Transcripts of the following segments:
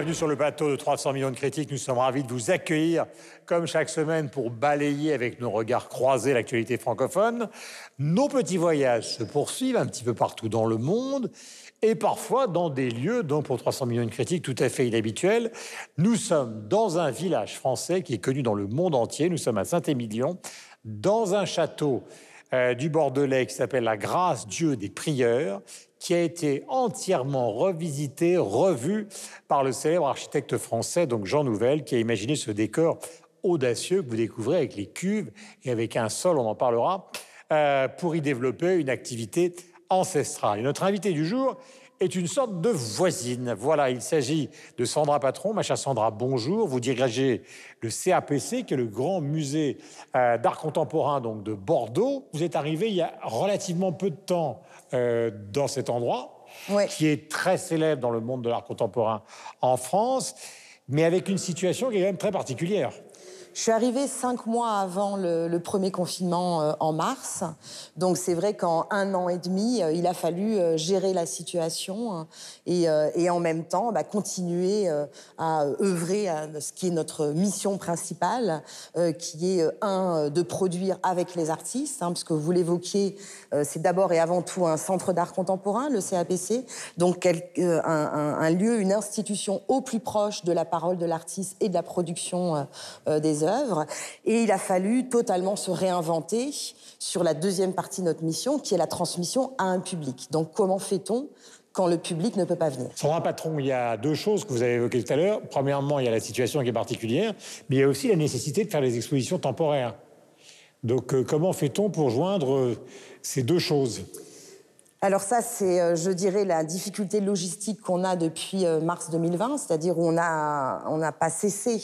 bienvenue sur le bateau de 300 millions de critiques. Nous sommes ravis de vous accueillir, comme chaque semaine, pour balayer avec nos regards croisés l'actualité francophone. Nos petits voyages se poursuivent un petit peu partout dans le monde et parfois dans des lieux, dont pour 300 millions de critiques, tout à fait inhabituels. Nous sommes dans un village français qui est connu dans le monde entier. Nous sommes à Saint-Émilion, dans un château euh, du Bordelais qui s'appelle la Grâce Dieu des Prieurs, qui a été entièrement revisité, revu par le célèbre architecte français, donc Jean Nouvel, qui a imaginé ce décor audacieux que vous découvrez avec les cuves et avec un sol, on en parlera, euh, pour y développer une activité ancestrale. Et notre invité du jour est une sorte de voisine. Voilà, il s'agit de Sandra Patron. Ma chère Sandra, bonjour. Vous dirigez le CAPC, qui est le grand musée euh, d'art contemporain donc de Bordeaux. Vous êtes arrivé il y a relativement peu de temps euh, dans cet endroit, qui est très célèbre dans le monde de l'art contemporain en France, mais avec une situation qui est quand même très particulière. Je suis arrivée cinq mois avant le, premier confinement euh, en mars. Donc c'est vrai qu'en un an et demi, euh, il a fallu euh, gérer la situation et, en même temps bah, continuer à œuvrer à ce qui est notre mission principale, qui est un de produire avec les artistes, hein, parce que vous l'évoquiez, c'est d'abord et avant tout un centre d'art contemporain, le CAPC, donc un, un, lieu, une institution au plus proche de la parole de l'artiste et de la production des œuvres. Et il a fallu totalement se réinventer sur la deuxième partie de notre mission, qui est la transmission à un public. Donc comment fait-on quand le public ne peut pas venir? Sandra Patron, il y a deux choses que vous avez évoquées tout à l'heure. Premièrement, il y a la situation qui est particulière, mais il y a aussi la nécessité de faire des expositions temporaires. Donc euh, comment fait-on pour joindre euh, ces deux choses? Alors ça, c'est, euh, je dirais, la difficulté logistique qu'on a depuis mars 2020, c'est-à-dire où on n'a on pas cessé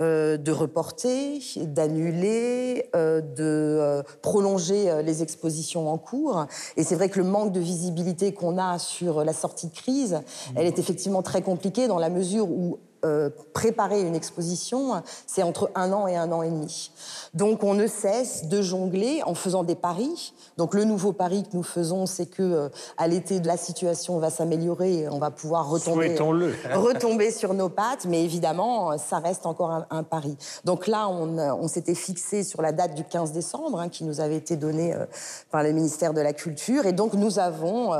euh, de reporter, d'annuler, euh, de euh, prolonger les expositions en cours. Et c'est vrai que le manque de visibilité qu'on a sur la sortie de crise, elle est effectivement très compliquée dans la mesure où euh, préparer une exposition, c'est entre un an et un an et demi. Donc on ne cesse de jongler en faisant des paris. Donc le nouveau pari que nous faisons, c'est que euh, à l'été, la situation va s'améliorer et on va pouvoir retomber, retomber sur nos pattes. Mais évidemment, ça reste encore un, pari. Donc là, on, on s'était fixé sur la date du 15 décembre, hein, qui nous avait été donnée euh, par le ministère de la Culture. Et donc nous avons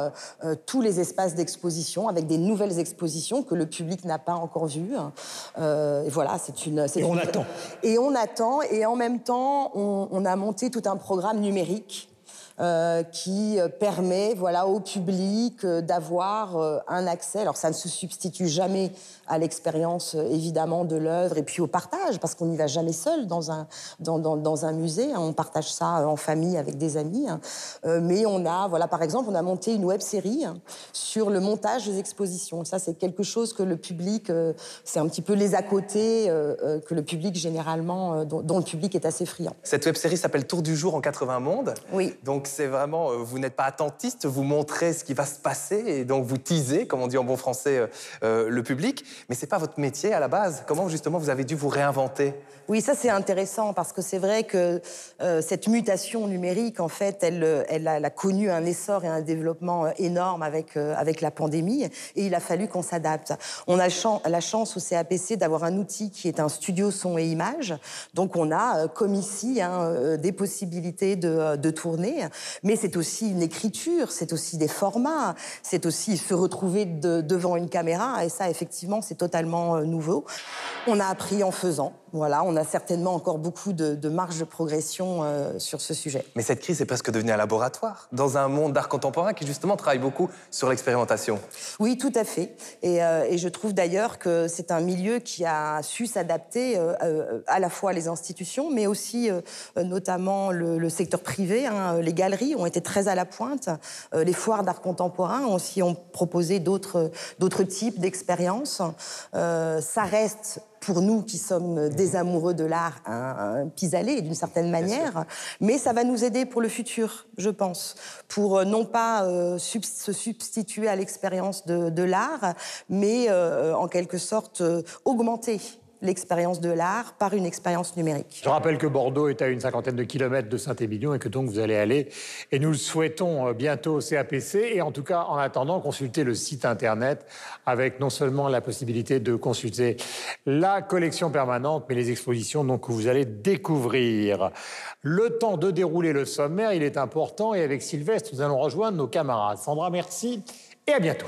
tous les espaces d'exposition avec des nouvelles expositions que le public n'a pas encore vues euh, et voilà, c'est une. Et on attend. Et on attend, et en même temps, on a monté tout un programme numérique euh, qui euh, permet voilà, au public euh, d'avoir un accès. Alors ça ne se substitue jamais à l'expérience évidemment de l'œuvre et puis au partage, parce qu'on n'y va jamais seul dans un, dans, dans, un musée. Hein. On partage ça en famille avec des amis. Hein. mais on a, voilà, par exemple, on a monté une web série sur le montage des expositions. Ça, c'est quelque chose que le public, c'est un petit peu les à côté que le public généralement, dont, dont, le public est assez friand. Cette web série s'appelle Tour du jour en 80 mondes. Oui. Donc c'est vraiment, euh, vous n'êtes pas attentiste, vous montrez ce qui va se passer et donc vous teasez, comme on dit en bon français, euh, euh, le public. Mais c'est pas votre métier à la base. Comment justement vous avez dû vous réinventer? Oui, ça c'est intéressant parce que c'est vrai que cette mutation numérique, en fait, elle, a, connu un essor et un développement énorme avec, la pandémie et il a fallu qu'on s'adapte. On a la chance au CAPC d'avoir un outil qui est un studio son et image. Donc on a, comme ici, hein, des possibilités de tourner mais c'est aussi une écriture, c'est aussi des formats, c'est aussi se retrouver devant une caméra, et ça, effectivement, c'est totalement euh, nouveau. On a appris en faisant. Voilà, on a certainement encore beaucoup de, de marge de progression euh, sur ce sujet. Mais cette crise est presque devenue un laboratoire dans un monde d'art contemporain qui justement travaille beaucoup sur l'expérimentation. Oui, tout à fait. Et, euh, et je trouve d'ailleurs que c'est un milieu qui a su s'adapter euh, à la fois les institutions, mais aussi notamment le, le, secteur privé. Hein. Les galeries ont été très à la pointe. les foires d'art contemporain aussi ont proposé d'autres types d'expériences. ça reste pour nous qui sommes des amoureux de l'art, un, un pis-aller d'une certaine manière, mais ça va nous aider pour le futur, je pense, pour euh, non pas euh, se substituer à l'expérience de, l'art, mais euh, en quelque sorte augmenter l'expérience de l'art par une expérience numérique. Je rappelle que Bordeaux est à une cinquantaine de kilomètres de Saint-Émilion et que donc vous allez aller, et nous le souhaitons euh, bientôt au CAPC, et en tout cas, en attendant, consulter le site internet avec non seulement la possibilité de consulter la collection permanente, mais les expositions donc, que vous allez découvrir. Le temps de dérouler le sommaire, il est important, et avec Sylvestre, nous allons rejoindre nos camarades. Sandra, merci, et à bientôt.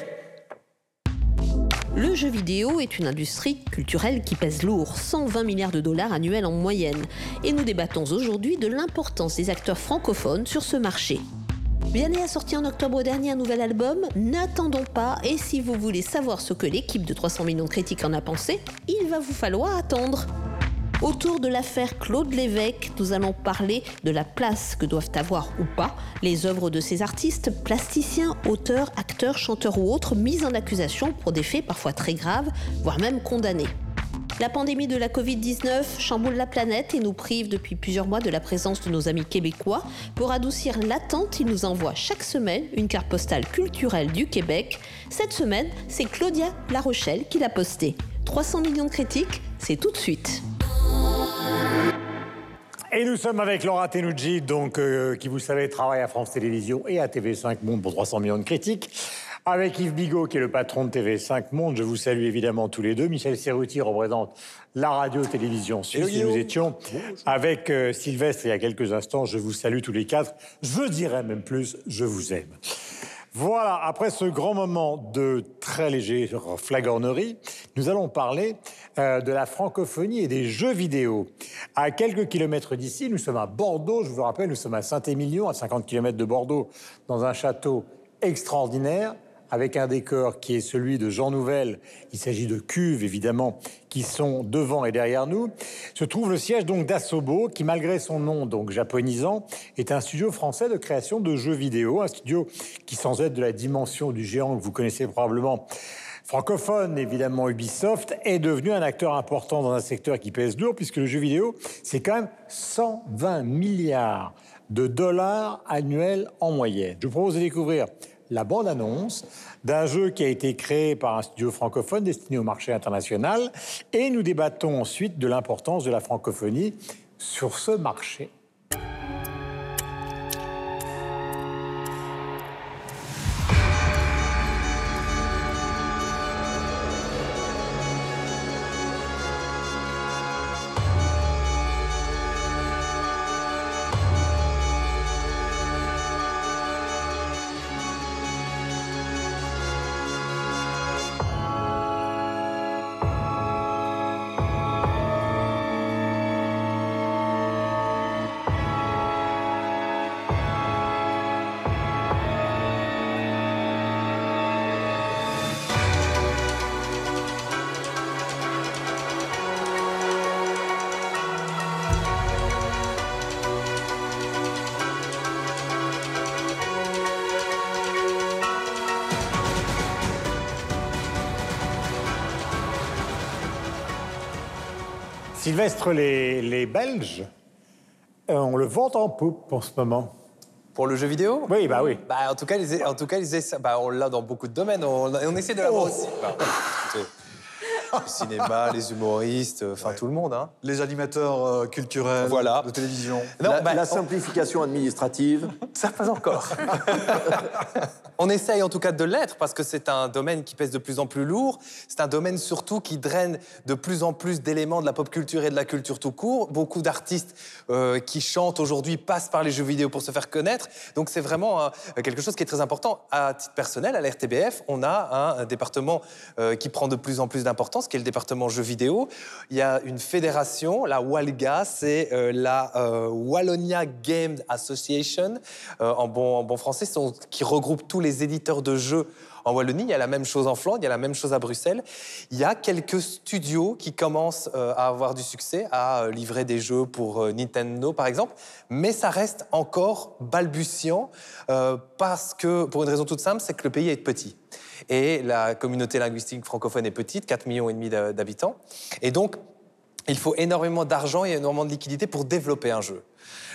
Le jeu vidéo est une industrie culturelle qui pèse lourd, 120 milliards de dollars annuels en moyenne. Et nous débattons aujourd'hui de l'importance des acteurs francophones sur ce marché. Vianney a sorti en octobre dernier un nouvel album, N'attendons pas, et si vous voulez savoir ce que l'équipe de 300 millions de critiques en a pensé, il va vous falloir attendre. Autour de l'affaire Claude Lévesque, nous allons parler de la place que doivent avoir ou pas les œuvres de ces artistes, plasticiens, auteurs, acteurs, chanteurs ou autres mis en accusation pour des faits parfois très graves, voire même condamnés. La pandémie de la Covid-19 chamboule la planète et nous prive depuis plusieurs mois de la présence de nos amis québécois. Pour adoucir l'attente, ils nous envoient chaque semaine une carte postale culturelle du Québec. Cette semaine, c'est Claudia La Rochelle qui l'a postée. 300 millions de critiques, c'est tout de suite. Et nous sommes avec Laura Tenucci, donc, euh, qui, vous savez, travaille à France Télévisions et à TV5 Monde pour 300 millions de critiques. Avec Yves Bigot, qui est le patron de TV5 Monde, je vous salue évidemment tous les deux. Michel Serruti représente la radio-télévision suisse. Et nous étions avec euh, Sylvestre il y a quelques instants. Je vous salue tous les quatre. Je dirais même plus, je vous aime. Voilà, après ce grand moment de très léger flagornerie, nous allons parler euh, de la francophonie et des jeux vidéo. À quelques kilomètres d'ici, nous sommes à Bordeaux, je vous rappelle, nous sommes à Saint-Émilion, à 50 kilomètres de Bordeaux, dans un château extraordinaire avec un décor qui est celui de Jean Nouvel. Il s'agit de cuves, évidemment, qui sont devant et derrière nous. Se trouve le siège donc d'Asobo, qui, malgré son nom donc japonisant, est un studio français de création de jeux vidéo. Un studio qui, sans être de la dimension du géant que vous connaissez probablement, francophone, évidemment Ubisoft, est devenu un acteur important dans un secteur qui pèse lourd, puisque le jeu vidéo, c'est quand même 120 milliards de dollars annuels en moyenne. Je vous propose de découvrir la bande-annonce d'un jeu qui a été créé par un studio francophone destiné au marché international. Et nous débattons ensuite de l'importance de la francophonie sur ce marché. Sylvestre, les, Belges euh, on le vend en poupe en ce moment. Pour le jeu vidéo? Oui, bah oui. Bah, en tout cas, en tout cas bah, on l'a dans beaucoup de domaines. On, essaie de l'avoir oh. aussi. Bah, le cinéma, les humoristes, enfin tout le monde. Hein. Les animateurs euh, culturels de télévision. la, bah, simplification administrative. Ça pas encore. on essaye en tout cas de l'être parce que c'est un domaine qui pèse de plus en plus lourd. C'est un domaine surtout qui draine de plus en plus d'éléments de la pop culture et de la culture tout court. Beaucoup d'artistes euh, qui chantent aujourd'hui passent par les jeux vidéo pour se faire connaître. Donc c'est vraiment euh, quelque chose qui est très important. À titre personnel, à l'RTBF, on a un, département qui prend de plus en plus d'importance qui est le département jeux vidéo. Il y a une fédération, la WALGA, c'est euh, la euh, Wallonia Game Association, euh, en bon français, qui regroupe tous les éditeurs de jeux en Wallonie. Il y a la même chose en Flandre, il y a la même chose à Bruxelles. Il y a quelques studios qui commencent à avoir du succès, à livrer des jeux pour Nintendo, par exemple, mais ça reste encore balbutiant parce que, pour une raison toute simple, c'est que le pays est petit. Et la communauté linguistique francophone est petite, 4 millions et demi d'habitants. Et donc, il faut énormément d'argent et énormément de liquidités pour développer un jeu.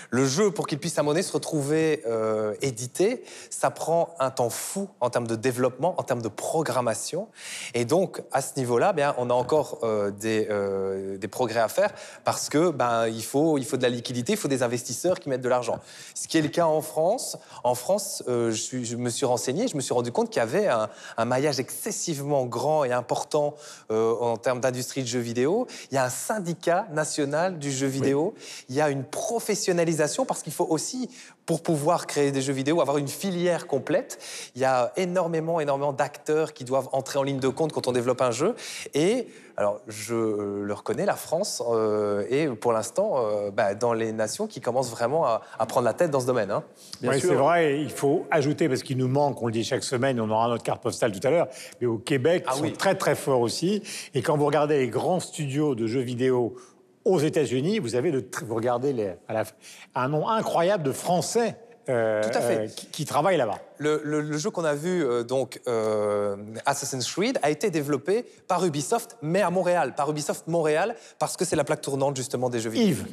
Le jeu, pour qu'il puisse à donné se retrouver euh, édité, ça prend un temps fou en termes de développement, en termes de programmation. Et donc, à ce niveau-là, bien, on a encore euh, des, euh, des, progrès à faire parce que ben, il, faut, il faut de la liquidité, il faut des investisseurs qui mettent de l'argent. Ce qui est le cas en France. En France, je, suis, je, me suis renseigné, je me suis rendu compte qu'il y avait un, un, maillage excessivement grand et important en termes d'industrie de jeux vidéo. Il y a un syndicat national du jeu vidéo. Il y a une professionnalisation parce qu'il faut aussi, pour pouvoir créer des jeux vidéo, avoir une filière complète. Il y a énormément, énormément d'acteurs qui doivent entrer en ligne de compte quand on développe un jeu. Et alors, je le reconnais, la France euh, est pour l'instant euh, bah, dans les nations qui commencent vraiment à, prendre la tête dans ce domaine. Hein. Oui, c'est vrai. Il faut ajouter, parce qu'il nous manque, on le dit chaque semaine, on aura notre carte postale tout à l'heure, mais au Québec, ah ils sont très très forts aussi. Et quand vous regardez les grands studios de jeux vidéo aux États-Unis, vous avez vous regardez les, un nombre incroyable de Français euh, euh, qui, travaillent là-bas. Le, jeu qu'on a vu, euh, donc Assassin's Creed, a été développé par Ubisoft, mais à Montréal, par Ubisoft Montréal, parce que c'est la plaque tournante justement des jeux vidéo. Yves.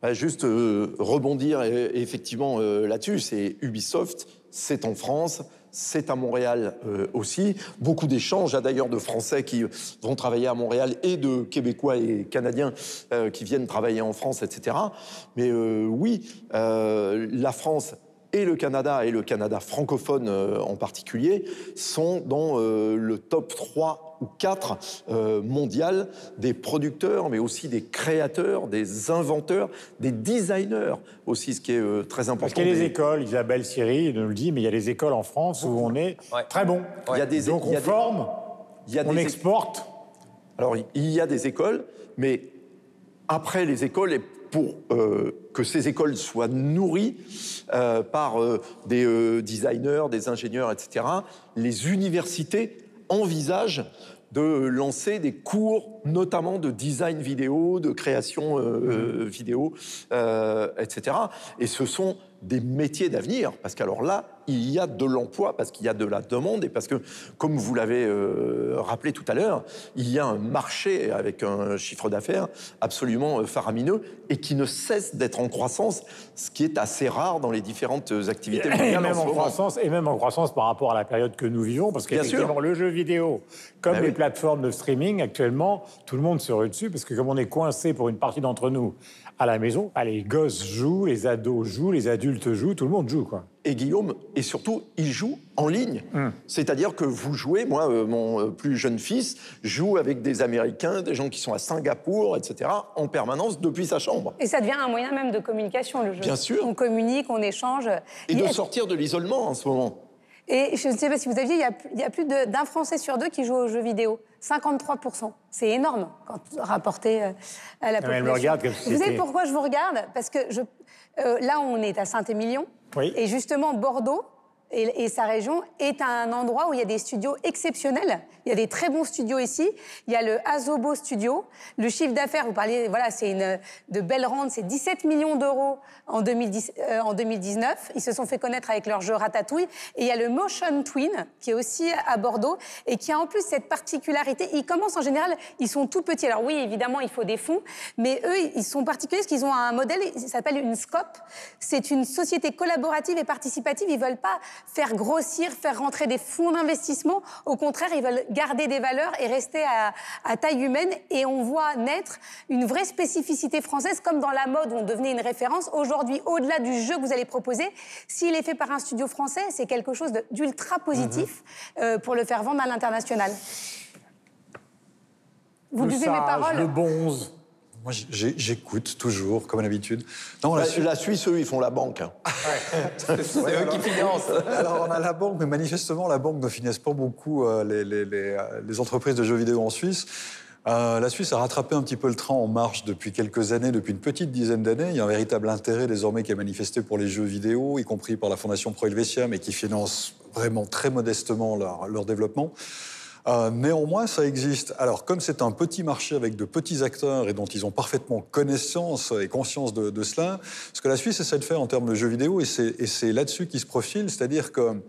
Bah, juste rebondir effectivement là-dessus, c'est Ubisoft, c'est en France, c'est à Montréal euh, aussi. Beaucoup d'échanges, a d'ailleurs de Français qui vont travailler à Montréal et de Québécois et Canadiens euh, qui viennent travailler en France, etc. Mais euh, oui, la France et le Canada, et le Canada francophone en particulier, sont dans le top 3 ou quatre euh, mondiales des producteurs, mais aussi des créateurs, des inventeurs, des designers aussi, ce qui est euh, très important. Parce qu'il y a les écoles, Isabelle Siri nous le dit, mais il y a les écoles en France où on est très bon. Il y a des, Donc on forme, on exporte. Alors il y a des écoles, mais après les écoles, et pour euh, que ces écoles soient nourries par des designers, des ingénieurs, etc., les universités envisage de lancer des cours, notamment de design vidéo, de création euh, euh, vidéo, euh, etc. Et ce sont des métiers d'avenir, parce qu'alors là, il y a de l'emploi, parce qu'il y a de la demande, et parce que, comme vous l'avez euh, rappelé tout à l'heure, il y a un marché avec un chiffre d'affaires absolument euh, faramineux, et qui ne cesse d'être en croissance, ce qui est assez rare dans les différentes activités et, même en, croissance, et même en croissance par rapport à la période que nous vivons, parce qu'effectivement, le jeu vidéo, comme ben les plateformes de streaming, actuellement, tout le monde se rue dessus, parce que comme on est coincé pour une partie d'entre nous à la maison, bah, les gosses jouent, les ados jouent, les adultes jouent, tout le monde joue. Quoi. Et Guillaume, et surtout, il joue en ligne. Hum. C'est-à-dire que vous jouez, moi, euh, mon euh, plus jeune fils joue avec des Américains, des gens qui sont à Singapour, etc., en permanence depuis sa chambre. Et ça devient un moyen même de communication, le jeu. Bien sûr. On communique, on échange. Et de sortir de l'isolement en ce moment. Et je ne sais pas si vous aviez, il y a, plus d'un Français sur deux qui joue aux jeux vidéo. 53%. C'est énorme quand rapporté euh, à la population. Me regarde vous savez pourquoi je vous regarde? Parce que je, euh, là, on est à Saint-Émilion. Oui. Et justement, Bordeaux, et, sa région est un endroit où il y a des studios exceptionnels. Il y a des très bons studios ici. Il y a le Azobo Studio. Le chiffre d'affaires, vous parliez, voilà, c'est une de belles rentes, c'est 17 millions d'euros en, 2010, euh, en 2019. Ils se sont fait connaître avec leur jeu Ratatouille. Et il y a le Motion Twin, qui est aussi à Bordeaux, et qui a en plus cette particularité. Ils commencent en général, ils sont tout petits. Alors oui, évidemment, il faut des fonds, mais eux, ils sont particuliers parce qu'ils ont un modèle, il s'appelle une SCOP. C'est une société collaborative et participative. Ils veulent pas faire grossir, faire rentrer des fonds d'investissement. Au contraire, ils veulent garder des valeurs et rester à, taille humaine. Et on voit naître une vraie spécificité française, comme dans la mode où on devenait une référence. Aujourd'hui, au-delà du jeu que vous allez proposer, s'il est fait par un studio français, c'est quelque chose d'ultra positif mhm. euh, pour le faire vendre à l'international. Vous buvez mes paroles Le bonze. Moi, j'écoute toujours, comme d'habitude. Non, la, Suisse, eux, ils font la banque. Hein. c'est eux qui financent. Alors, on a la banque, mais manifestement, la banque ne finance pas beaucoup euh, euh, les, entreprises de jeux vidéo en Suisse. Euh, la Suisse a rattrapé un petit peu le train en marche depuis quelques années, depuis une petite dizaine d'années. Il y a un véritable intérêt désormais qui est manifesté pour les jeux vidéo, y compris par la Fondation Pro Helvetia, mais qui finance vraiment très modestement leur, leur développement. Euh, néanmoins, ça existe. Alors, comme c'est un petit marché avec de petits acteurs et dont ils ont parfaitement connaissance et conscience de, cela, ce que la Suisse essaie de faire en termes de jeux vidéo, et c'est là-dessus qu'ils se profilent, c'est-à-dire que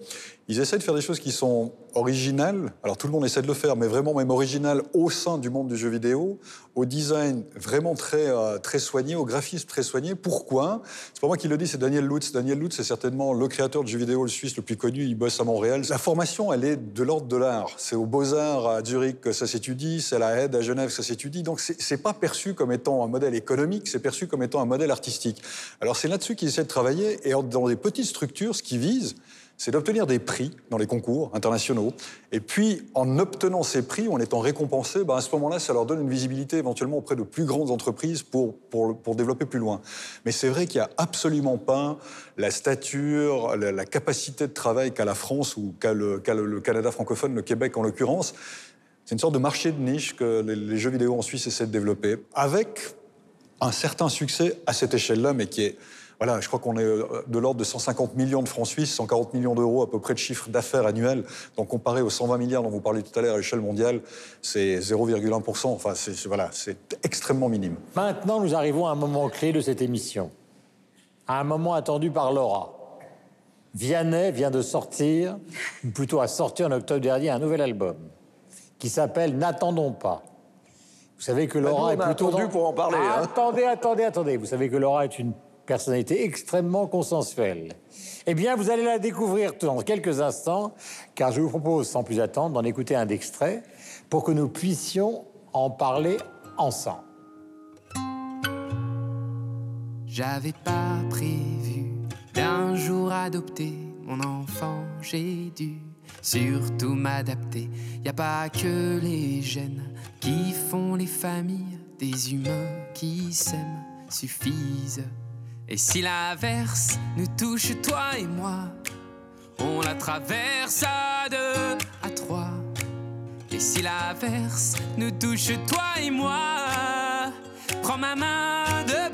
ils essaient de faire des choses qui sont originales. Alors tout le monde essaie de le faire, mais vraiment même originales au sein du monde du jeu vidéo, au design vraiment très, euh, très soigné, au graphisme très soigné. Pourquoi? C'est pas moi qui le dis, c'est Daniel Lutz. Daniel Lutz, c'est certainement le créateur de jeux vidéo le suisse le plus connu. Il bosse à Montréal. La formation, elle est de l'ordre de l'art. C'est aux Beaux-Arts à Zurich que ça s'étudie, c'est à la Aide à Genève que ça s'étudie. Donc c'est pas perçu comme étant un modèle économique, c'est perçu comme étant un modèle artistique. Alors c'est là-dessus qu'ils essaient de travailler et dans des petites structures, ce qui vise, c'est d'obtenir des prix dans les concours internationaux. Et puis, en obtenant ces prix, en étant récompensés, ben à ce moment-là, ça leur donne une visibilité éventuellement auprès de plus grandes entreprises pour, pour, développer plus loin. Mais c'est vrai qu'il n'y a absolument pas la stature, la, capacité de travail qu'a la France ou qu'a le, le, Canada francophone, le Québec en l'occurrence. C'est une sorte de marché de niche que les, les jeux vidéo en Suisse essaient de développer, avec un certain succès à cette échelle-là, mais qui est voilà, je crois qu'on est euh, de l'ordre de 150 millions de francs suisses, 140 millions d'euros à peu près de chiffre d'affaires annuel. Donc comparé aux 120 milliards dont vous parliez tout à l'heure à l'échelle mondiale, c'est 0,1%. Enfin, c'est voilà, c'est extrêmement minime. Maintenant, nous arrivons à un moment clé de cette émission, à un moment attendu par Laura. Vianney vient de sortir, ou plutôt a sorti en octobre dernier, un nouvel album qui s'appelle N'attendons pas. Vous savez que Laura bah, est plutôt attendu pour en parler. Hein. Attendez, attendez, attendez. Vous savez que Laura est une personnalité extrêmement consensuelle. Eh bien, vous allez la découvrir dans quelques instants, car je vous propose, sans plus attendre, d'en écouter un extrait pour que nous puissions en parler ensemble. J'avais pas prévu d'un jour adopter mon enfant, j'ai dû surtout m'adapter. Y a pas que les gènes qui font les familles, des humains qui s'aiment suffisent. Et si l'averse nous touche, toi et moi, on la traverse à deux, à trois. Et si l'averse nous touche, toi et moi, prends ma main de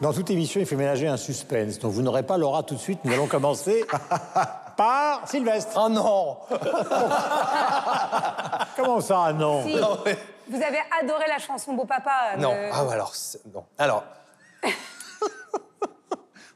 Dans toute émission, il faut ménager un suspense. Donc vous n'aurez pas Laura tout de suite. Nous allons commencer par Sylvestre. Oh non Comment ça, non, Vous avez adoré la chanson Beau Papa Non. Ah, alors, non. Alors.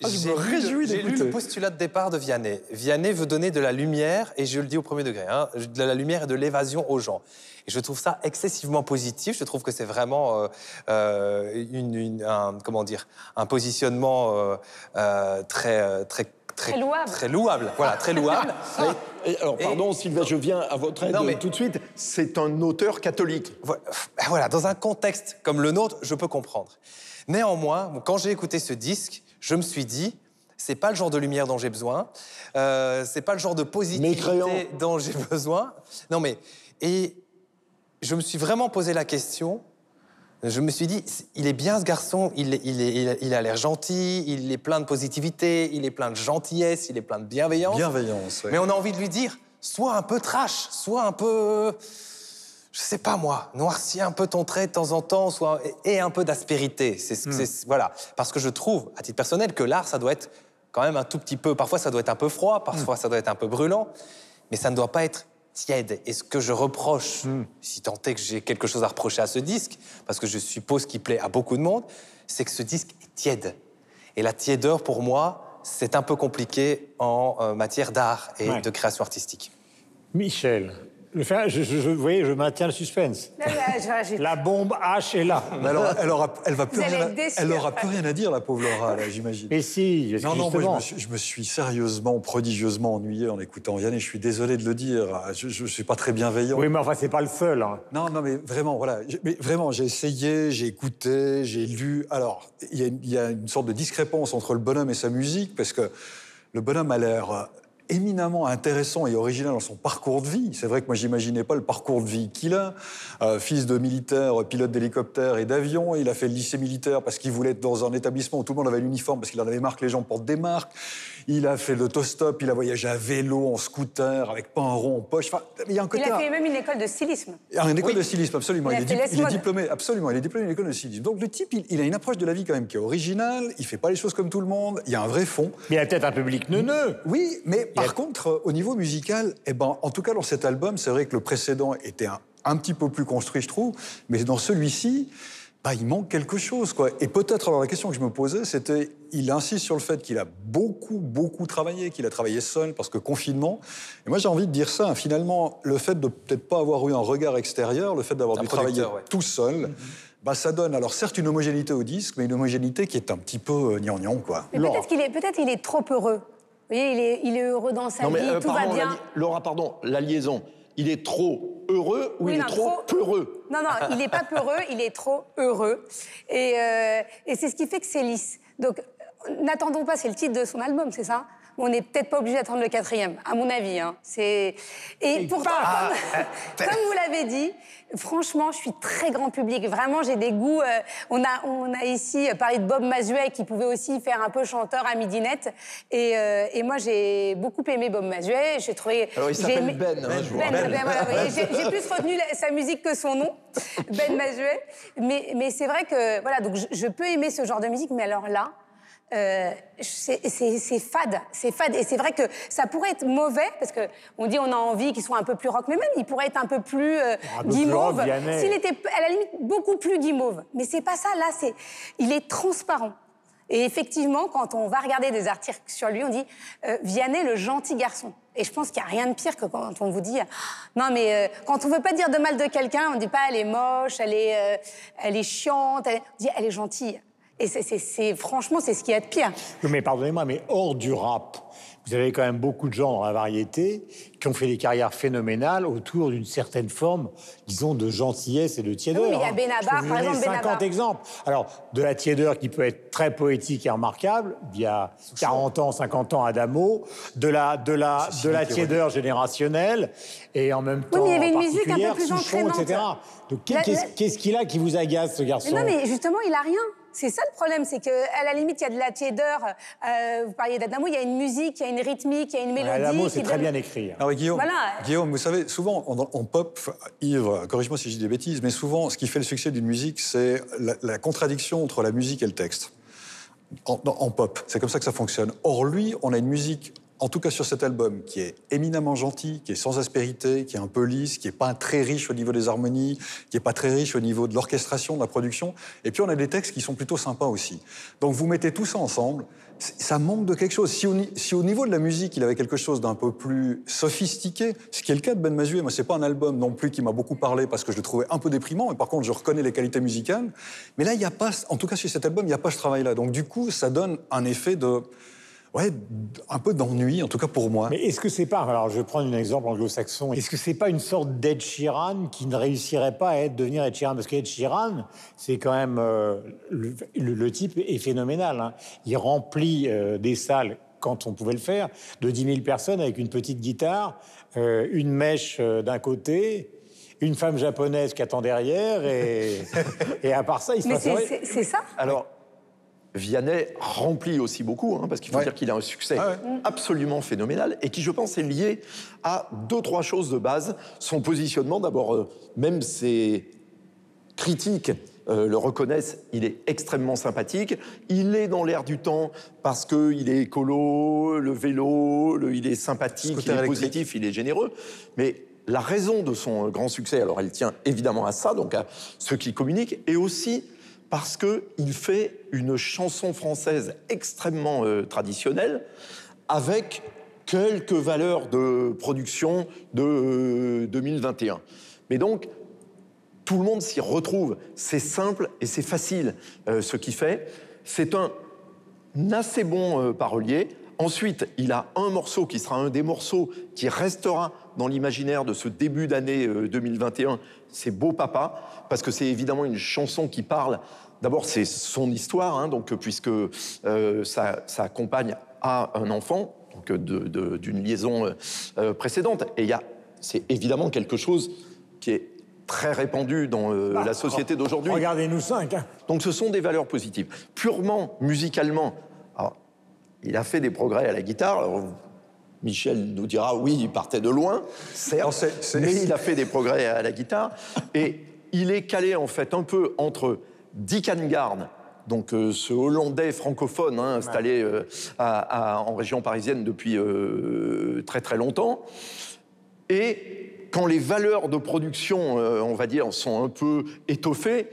Ah, je me réjouis J'ai lu le postulat de départ de Vianney. Vianney veut donner de la lumière, et je le dis au premier degré, hein, de la lumière et de l'évasion aux gens. Et je trouve ça excessivement positif. Je trouve que c'est vraiment euh, euh, une, un, comment dire, un positionnement euh, très, très Très, louable. Très louable, voilà, très louable. alors, pardon, Sylvain, je viens à votre aide mais... tout de suite. C'est un auteur catholique. Voilà, dans un contexte comme le nôtre, je peux comprendre. Néanmoins, quand j'ai écouté ce disque, je me suis dit, c'est pas le genre de lumière dont j'ai besoin, euh, c'est pas le genre de positivité dont j'ai besoin. Non mais, et je me suis vraiment posé la question. Je me suis dit, il est bien ce garçon, il, il, a l'air gentil, il est plein de positivité, il est plein de gentillesse, il est plein de bienveillance. Bienveillance, oui. Mais on a envie de lui dire, sois un peu trash, sois un peu, je sais pas moi, noircis un peu ton trait de temps en temps, soit et un peu d'aspérité. C'est, hmm. voilà, parce que je trouve, à titre personnel, que l'art, ça doit être quand même un tout petit peu. Parfois, ça doit être un peu froid, parfois, hmm. ça doit être un peu brûlant, mais ça ne doit pas être tiède. Et ce que je reproche, hmm. si tant est que j'ai quelque chose à reprocher à ce disque, parce que je suppose qu'il plaît à beaucoup de monde, c'est que ce disque est tiède. Et la tiédeur, pour moi, c'est un peu compliqué en euh, matière d'art et de création artistique. Michel, Le je, vous voyez, je maintiens le suspense. la bombe H est là. alors, elle aura, elle va plus rien, elle aura plus rien à dire, la pauvre Laura, j'imagine. Mais si, non, non, moi, je me, suis, sérieusement, prodigieusement ennuyé en écoutant Yann, et je suis désolé de le dire. Je ne suis pas très bienveillant. Oui, mais enfin, c'est pas le seul. Hein. Non, non, mais vraiment, voilà. Mais vraiment, j'ai essayé, j'ai écouté, j'ai lu. Alors, il y, y, a une sorte de discrépance entre le bonhomme et sa musique, parce que le bonhomme a l'air éminemment intéressant et original dans son parcours de vie. C'est vrai que moi, j'imaginais pas le parcours de vie qu'il a. Euh, fils de militaire, pilote d'hélicoptère et d'avion. Il a fait le lycée militaire parce qu'il voulait être dans un établissement où tout le monde avait l'uniforme parce qu'il en avait marre que les gens portent des marques. Il a fait l'autostop, il a voyagé à vélo, en scooter, avec pas un rond en poche. Enfin, il, y a un côté il a fait même une école de stylisme. Une école de stylisme, absolument. Il, est, diplômé, absolument. Il est diplômé d'une école de stylisme. Donc le type, il, a une approche de la vie quand même qui est originale. Il fait pas les choses comme tout le monde. Il y a un vrai fond. Mais il a peut-être un public neuneux. Oui, mais par contre, au niveau musical, eh ben, en tout cas dans cet album, c'est vrai que le précédent était un, un petit peu plus construit, je trouve. Mais dans celui-ci, bah, il manque quelque chose. Quoi. Et peut-être, alors la question que je me posais, c'était, il insiste sur le fait qu'il a beaucoup, beaucoup travaillé, qu'il a travaillé seul, parce que confinement. Et moi, j'ai envie de dire ça. Finalement, le fait de peut-être pas avoir eu un regard extérieur, le fait d'avoir dû travailler tout seul, mm-hmm. bah, ça donne, alors certes, une homogénéité au disque, mais une homogénéité qui est un petit peu euh, quoi. Mais peut-être qu'il est, peut il est trop heureux. Vous voyez, il est, il est heureux dans sa vie, euh, tout va bien. Laura, pardon, la liaison il est trop heureux ou il est trop, peureux? Non, non, il n'est pas peureux, il est trop heureux. Et, euh, et c'est ce qui fait que c'est lisse. Donc, n'attendons pas, c'est le titre de son album, c'est ça? On n'est peut-être pas obligé d'attendre le quatrième, à mon avis. Hein. C'est... Et pourtant, comme, vous l'avez dit, franchement, je suis très grand public. Vraiment, j'ai des goûts. Euh, on, a, on a ici parlé de Bob Mazuet, qui pouvait aussi faire un peu chanteur à midinette. Et, euh, et moi, j'ai beaucoup aimé Bob Mazuet. J'ai trouvé... Alors, il s'appelle Ben, hein, je ben, ben j'ai, plus retenu sa musique que son nom, Ben Mazuet. Mais, mais c'est vrai que, voilà, donc je peux aimer ce genre de musique, mais alors là... Euh, c'est fade, c'est fade. Et c'est vrai que ça pourrait être mauvais, parce qu'on dit on a envie qu'il soit un peu plus rock, mais même il pourrait être un peu plus euh, guimauve. S'il était à la limite beaucoup plus guimauve. Mais c'est pas ça, là, c'est il est transparent. Et effectivement, quand on va regarder des articles sur lui, on dit euh, Vianney, le gentil garçon. Et je pense qu'il n'y a rien de pire que quand on vous dit non mais euh, quand on veut pas dire de mal de quelqu'un, on dit pas elle est moche, elle est, elle est chiante, on dit elle est gentille. Et c'est, franchement, c'est ce qui est de pire. mais pardonnez-moi, mais hors du rap, vous avez quand même beaucoup de gens dans la variété qui ont fait des carrières phénoménales autour d'une certaine forme, disons, de gentillesse et de tiédeur. Oui, mais il y a hein. Benabar, par exemple, 50 exemples. Alors, de la tiédeur qui peut être très poétique et remarquable, il y a 40 ans, 50 ans, Adamo, de la, de la, de la tiédeur générationnelle, et en même temps, oui, mais il y avait une musique un peu plus entraînante. etc. Donc, qu'est-ce qu'il a qui vous agace, ce garçon? Non, mais justement, il a rien. C'est ça le problème, c'est qu'à la limite, il y a de la tiédeur. Euh, vous parliez d'Adamo, il y a une musique, il y a une rythmique, il y a une mélodie. Adamo, c'est très bien écrit. Alors, Guillaume, Guillaume, vous savez, souvent, en, pop, Yves, corrige-moi si je dis des bêtises, mais souvent, ce qui fait le succès d'une musique, c'est la, contradiction entre la musique et le texte. En, en pop, c'est comme ça que ça fonctionne. Or, lui, on a une musique en tout cas sur cet album, qui est éminemment gentil, qui est sans aspérité, qui est un peu lisse, qui n'est pas très riche au niveau des harmonies, qui n'est pas très riche au niveau de l'orchestration, de la production. Et puis on a des textes qui sont plutôt sympas aussi. Donc vous mettez tout ça ensemble, ça manque de quelque chose. Si au, niveau de la musique, il avait quelque chose d'un peu plus sophistiqué, ce qui est le cas de Ben Mazué, moi c'est pas un album non plus qui m'a beaucoup parlé parce que je le trouvais un peu déprimant, mais par contre je reconnais les qualités musicales. Mais là, il n'y a pas, en tout cas sur cet album, il n'y a pas ce travail-là. Donc du coup, ça donne un effet de ouais, un peu d'ennui, en tout cas pour moi. Mais est-ce que c'est pas, alors je vais prendre un exemple anglo-saxon, est-ce que c'est pas une sorte d'Ed Sheeran qui ne réussirait pas à être, devenir Ed Sheeran? Parce qu'Ed Sheeran, c'est quand même. Euh, le, type est phénoménal. Hein. Il remplit euh, des salles quand on pouvait le faire, de 10 000 personnes avec une petite guitare, euh, une mèche d'un côté, une femme japonaise qui attend derrière, et, et à part ça, il se passe C'est ça? Alors, Vianney remplit aussi beaucoup, hein, parce qu'il faut dire qu'il a un succès ah absolument phénoménal et qui, je pense, est lié à deux, trois choses de base. Son positionnement, d'abord, euh, même ses critiques euh, le reconnaissent, il est extrêmement sympathique. Il est dans l'air du temps parce qu'il est écolo, le vélo, il est sympathique, il est positif, il est généreux. Mais la raison de son grand succès, alors elle tient évidemment à ça, donc à ceux qui communiquent, et aussi parce qu'il fait une chanson française extrêmement euh, traditionnelle avec quelques valeurs de production de 2021. Mais donc, tout le monde s'y retrouve. C'est simple et c'est facile ce qu'il fait. C'est un assez bon parolier. Ensuite, il a un morceau qui sera un des morceaux qui restera dans l'imaginaire de ce début d'année 2021. C'est Beau Papa, parce que c'est évidemment une chanson qui parle. D'abord, c'est son histoire, hein, donc puisque euh, sa, compagne a un enfant, donc d'une liaison euh, précédente. Et il c'est évidemment quelque chose qui est très répandu dans euh, bah, la société d'aujourd'hui. Regardez-nous cinq. Hein. Donc ce sont des valeurs positives. Purement musicalement, il a fait des progrès à la guitare. Michel nous dira oui, il partait de loin, certes, mais il a fait des progrès à la guitare. Et il est calé en fait un peu entre Dick Angarn, donc euh, ce Hollandais francophone hein, installé euh, en région parisienne depuis euh, très très longtemps, et quand les valeurs de production, on va dire, sont un peu étoffées,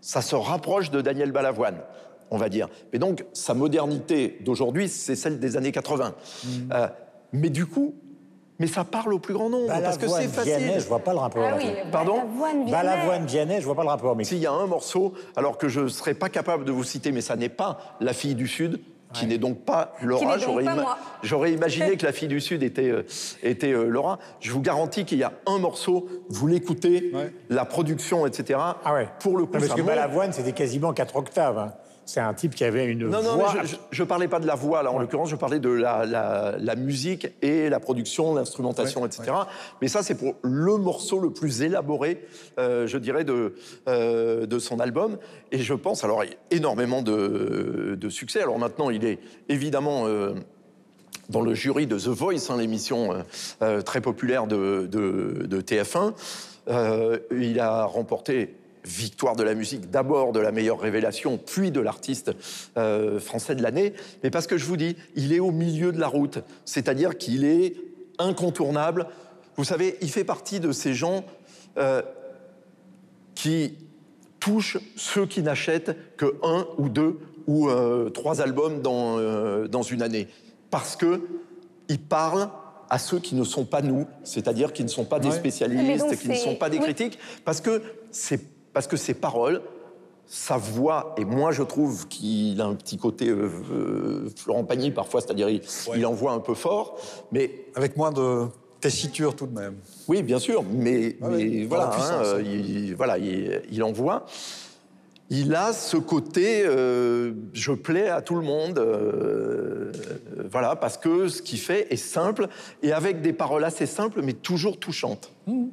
ça se rapproche de Daniel Balavoine on va dire. Mais donc, sa modernité d'aujourd'hui, c'est celle des années 80. Mm. Euh, mais du coup, mais ça parle au plus grand nombre parce que c'est facile. Vianney, je vois pas le rapport. Ah oui, Pardon Balavoine Vianney, je vois pas le rapport. Mais s'il y a un morceau, alors que je ne serais pas capable de vous citer, mais ça n'est pas La fille du Sud, qui n'est donc pas Laura. J'aurais imaginé que la fille du Sud était, euh, était euh, Laura. Je vous garantis qu'il y a un morceau, vous l'écoutez, la production, etc. Ah ouais. Pour le coup, parce que Balavoine, c'était quasiment 4 octaves. Hein. C'est un type qui avait une non, voix. Non, mais je, ne parlais pas de la voix, là, en l'occurrence, je parlais de la, musique et la production, l'instrumentation, etc. Mais ça, c'est pour le morceau le plus élaboré, euh, je dirais, de, euh, de son album. Et je pense, alors, énormément de, succès. Alors maintenant, il est évidemment. Euh, dans le jury de The Voice, hein, l'émission très populaire de, de TF1. il a remporté victoire de la musique, d'abord de la meilleure révélation, puis de l'artiste euh, français de l'année, mais parce que je vous dis, il est au milieu de la route, c'est-à-dire qu'il est incontournable. Vous savez, il fait partie de ces gens euh, qui touchent ceux qui n'achètent que un ou deux ou euh, trois albums dans, dans une année, parce que il parle à ceux qui ne sont pas nous, c'est-à-dire qui ne sont pas des spécialistes, qui ne sont pas des critiques, parce que c'est parce que ses paroles, sa voix, et moi je trouve qu'il a un petit côté euh, euh, Florent Pagny parfois, c'est-à-dire il, il, envoie un peu fort, mais... Avec moins de tessiture tout de même. Oui, bien sûr, mais, ah voilà, hein, hein. il, voilà il, envoie. Il a ce côté, euh, je plais à tout le monde, voilà, parce que ce qu'il fait est simple et avec des paroles assez simples, mais toujours touchantes. Mmh.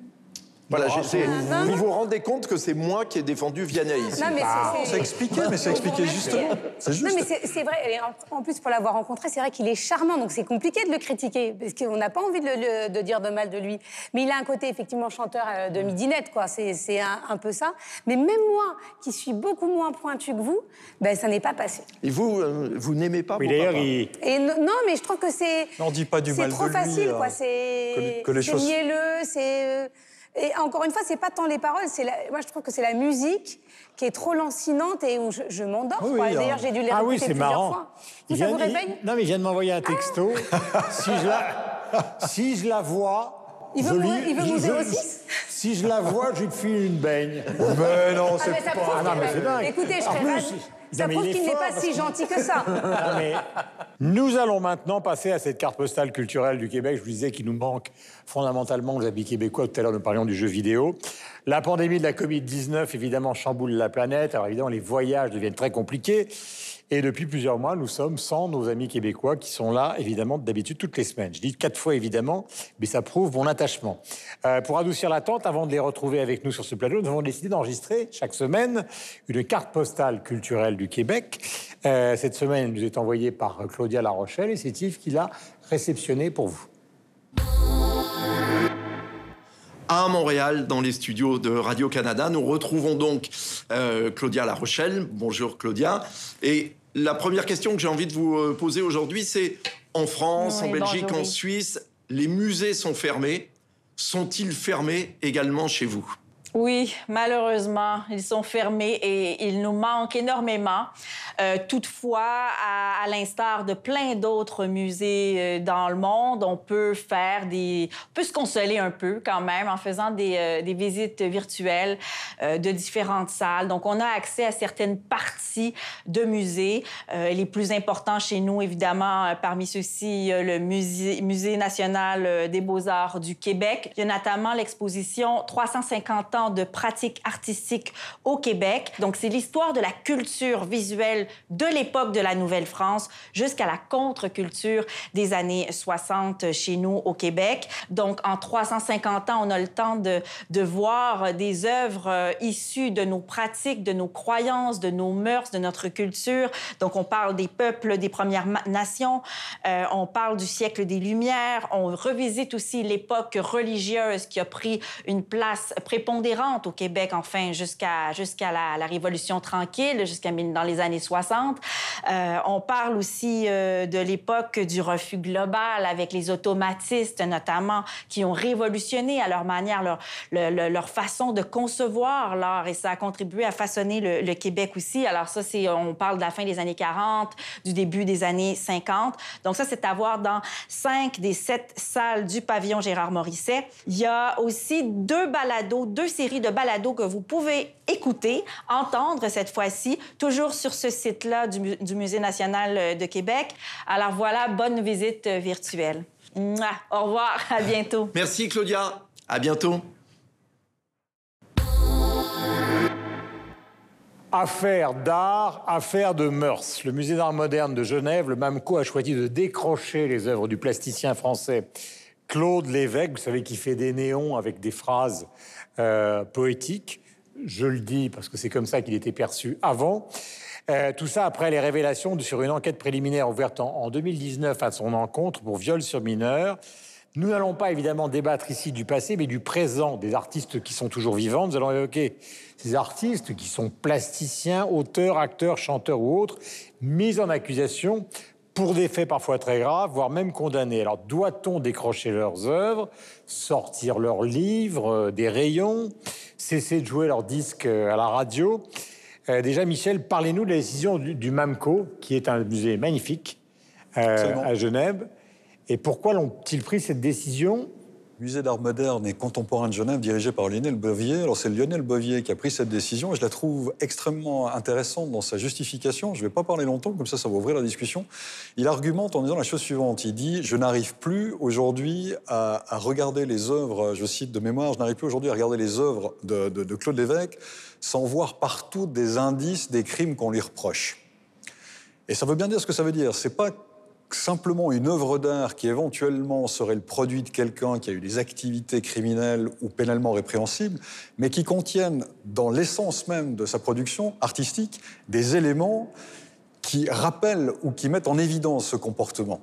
Voilà, vous vous rendez compte que c'est moi qui ai défendu Vianney ici. Non, mais c'est expliqué, mais c'est expliqué justement. C'est juste. Non, mais c'est vrai. En plus, pour l'avoir rencontré, c'est vrai qu'il est charmant. Donc c'est compliqué de le critiquer parce qu'on n'a pas envie de, dire de mal de lui. Mais il a un côté effectivement chanteur euh, de midinette, quoi. C'est un, peu ça. Mais même moi, qui suis beaucoup moins pointu que vous, ben ça n'est pas passé. Et vous, euh, vous n'aimez pas Oui, d'ailleurs, il... Et non, mais je trouve que c'est. On dit pas du mal de lui. C'est trop facile, quoi. C'est que, les choses. mielleux, c'est. Et encore une fois, c'est pas tant les paroles, c'est moi je trouve que c'est la musique qui est trop lancinante et où je, m'endors. D'ailleurs, j'ai dû les ah oui, c'est marrant. fois. Vous, ça vous réveille Non, mais il vient de m'envoyer un texto. si, je la, si je la vois. Il veut, il veut aussi Si je la vois, je lui file une baigne. Mais non, ah, c'est pas. Ah, non, mais c'est dingue. Écoutez, je serais ça prouve qu'il n'est pas si gentil que ça. nous allons maintenant passer à cette carte postale culturelle du Québec. Je vous disais qu'il nous manque fondamentalement les habits québécois. Tout à l'heure, nous parlions du jeu vidéo. La pandémie de la Covid-19, évidemment, chamboule la planète. Alors évidemment, les voyages deviennent très compliqués. Et depuis plusieurs mois, nous sommes sans nos amis québécois qui sont là, évidemment, d'habitude toutes les semaines. Je dis quatre fois évidemment, mais ça prouve mon attachement. Euh, pour adoucir l'attente, avant de les retrouver avec nous sur ce plateau, nous avons décidé d'enregistrer chaque semaine une carte postale culturelle du Québec. Euh, cette semaine, elle nous est envoyée par Claudia La Rochelle et c'est Yves qui l'a réceptionnée pour vous. À Montréal, dans les studios de Radio-Canada. Nous retrouvons donc euh, Claudia La Rochelle. Bonjour Claudia. Et la première question que j'ai envie de vous euh, poser aujourd'hui, c'est en France, en Belgique, en Suisse, les musées sont fermés. Sont-ils fermés également chez vous? Oui, malheureusement, ils sont fermés et ils nous manquent énormément. Euh, toutefois, à, l'instar de plein d'autres musées euh, dans le monde, on peut faire des, on peut se consoler un peu quand même en faisant des, euh, visites virtuelles de différentes salles. Donc, on a accès à certaines parties de musées. les plus importants chez nous, évidemment, parmi ceux-ci, le musée, musée national des beaux-arts du Québec. Il y a notamment l'exposition 350 ans de pratiques artistiques au Québec. Donc, c'est l'histoire de la culture visuelle de l'époque de la Nouvelle-France jusqu'à la contre-culture des années 60 chez nous au Québec. Donc, en 350 ans, on a le temps de, de voir des œuvres euh, issues de nos pratiques, de nos croyances, de nos mœurs, de notre culture. Donc, on parle des peuples des Premières Nations, euh, on parle du siècle des Lumières, on revisite aussi l'époque religieuse qui a pris une place prépondérante au Québec, enfin, jusqu'à jusqu'à la, Révolution tranquille, jusqu'à dans les années 60. Euh, on parle aussi euh, de l'époque du refus global avec les automatistes, notamment, qui ont révolutionné à leur manière, leur, leur façon de concevoir l'art, et ça a contribué à façonner le, Québec aussi. Alors ça, c'est, on parle de la fin des années 40, du début des années 50. Donc ça, c'est à voir dans cinq des sept salles du pavillon Gérard Morisset. Il y a aussi deux balados, deux séries de balados que vous pouvez écouter, entendre cette fois-ci, toujours sur ce site-là du, du, Musée national euh, de Québec. Alors voilà, bonne visite euh, virtuelle. Au revoir, à bientôt. Merci Claudia, à bientôt. Affaire d'art, affaire de mœurs. Le musée d'art moderne de Genève, le MAMCO, a choisi de décrocher les œuvres du plasticien français Claude Lévesque, vous savez, qui fait des néons avec des phrases poétique. Je le dis parce que c'est comme ça qu'il était perçu avant. Euh, tout ça après les révélations sur une enquête préliminaire ouverte en, 2019 à son encontre pour viol sur mineur. Nous n'allons pas évidemment débattre ici du passé, mais du présent des artistes qui sont toujours vivants. Nous allons évoquer ces artistes qui sont plasticiens, auteurs, acteurs, chanteurs ou autres, mis en accusation pour des faits parfois très graves, voire même condamnés. Alors doit-on décrocher leurs œuvres, sortir leurs livres euh, des rayons, cesser de jouer leurs disques euh, à la radio? Euh, Déjà, Michel, parlez-nous de la décision du, MAMCO, qui est un musée magnifique à Genève. Et pourquoi l'ont-ils pris cette décision Musée d'art moderne et contemporain de Genève, dirigé par Lionel Bovier. Alors c'est Lionel Bovier qui a pris cette décision et je la trouve extrêmement intéressante dans sa justification. Je ne vais pas parler longtemps, comme ça ça va ouvrir la discussion. Il argumente en disant la chose suivante. Il dit, je n'arrive plus aujourd'hui à, regarder les œuvres, je cite de mémoire, je n'arrive plus aujourd'hui à regarder les œuvres de, de Claude Lévesque sans voir partout des indices des crimes qu'on lui reproche. Et ça veut bien dire ce que ça veut dire. C'est pas simplement une œuvre d'art qui éventuellement serait le produit de quelqu'un qui a eu des activités criminelles ou pénalement répréhensibles, mais qui contiennent dans l'essence même de sa production artistique des éléments qui rappellent ou qui mettent en évidence ce comportement.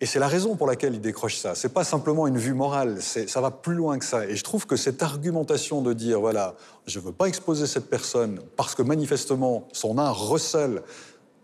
Et c'est la raison pour laquelle il décroche ça. C'est pas simplement une vue morale, ça va plus loin que ça. Et je trouve que cette argumentation de dire, voilà, je veux pas exposer cette personne parce que manifestement son art recèle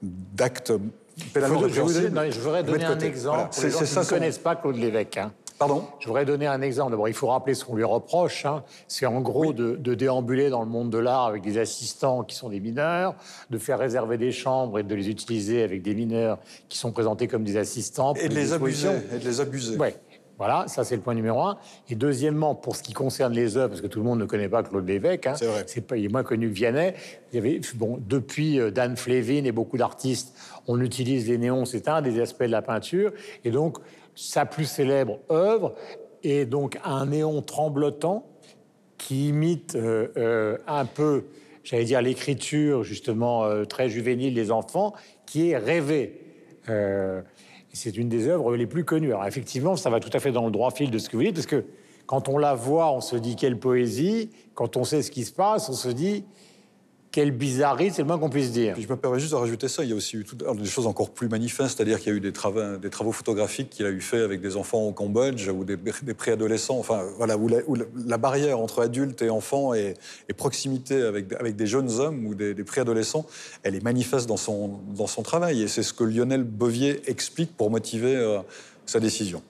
d'actes je, voudrais donner un exemple pour les gens qui ne connaissent pas Claude Lévesque. Hein. Pardon? Je voudrais donner un exemple. D'abord, il faut rappeler ce qu'on lui reproche. Hein. C'est en gros de, déambuler dans le monde de l'art avec des assistants qui sont des mineurs, de faire réserver des chambres et de les utiliser avec des mineurs qui sont présentés comme des assistants. Et de les abuser. Et de les abuser. Ouais. Voilà, ça c'est le point numéro un. Et deuxièmement, pour ce qui concerne les œuvres, parce que tout le monde ne connaît pas Claude Lévesque, hein, c'est pas, il est moins connu que Vianney. Il y avait, bon, depuis euh, Dan Flevin et beaucoup d'artistes, on utilise les néons, c'est un des aspects de la peinture. Et donc, sa plus célèbre œuvre est donc un néon tremblotant qui imite euh, euh, un peu, j'allais dire, l'écriture justement très juvénile des enfants, qui est rêvé c'est une des œuvres les plus connues. Alors effectivement, ça va tout à fait dans le droit fil de ce que vous dites, parce que quand on la voit, on se dit quelle poésie. Quand on sait ce qui se passe, on se dit quelle bizarrerie, c'est le moins qu'on puisse dire. je me permets juste de rajouter ça. Il y a aussi eu des choses encore plus manifestes, c'est-à-dire qu'il y a eu des travaux, des travaux photographiques qu'il a eu fait avec des enfants au Cambodge ou des, préadolescents. Enfin, voilà, où la, barrière entre adultes et enfants et, proximité avec, avec, des jeunes hommes ou des, préadolescents, elle est manifeste dans son, dans son travail. Et c'est ce que Lionel Bovier explique pour motiver euh, sa décision.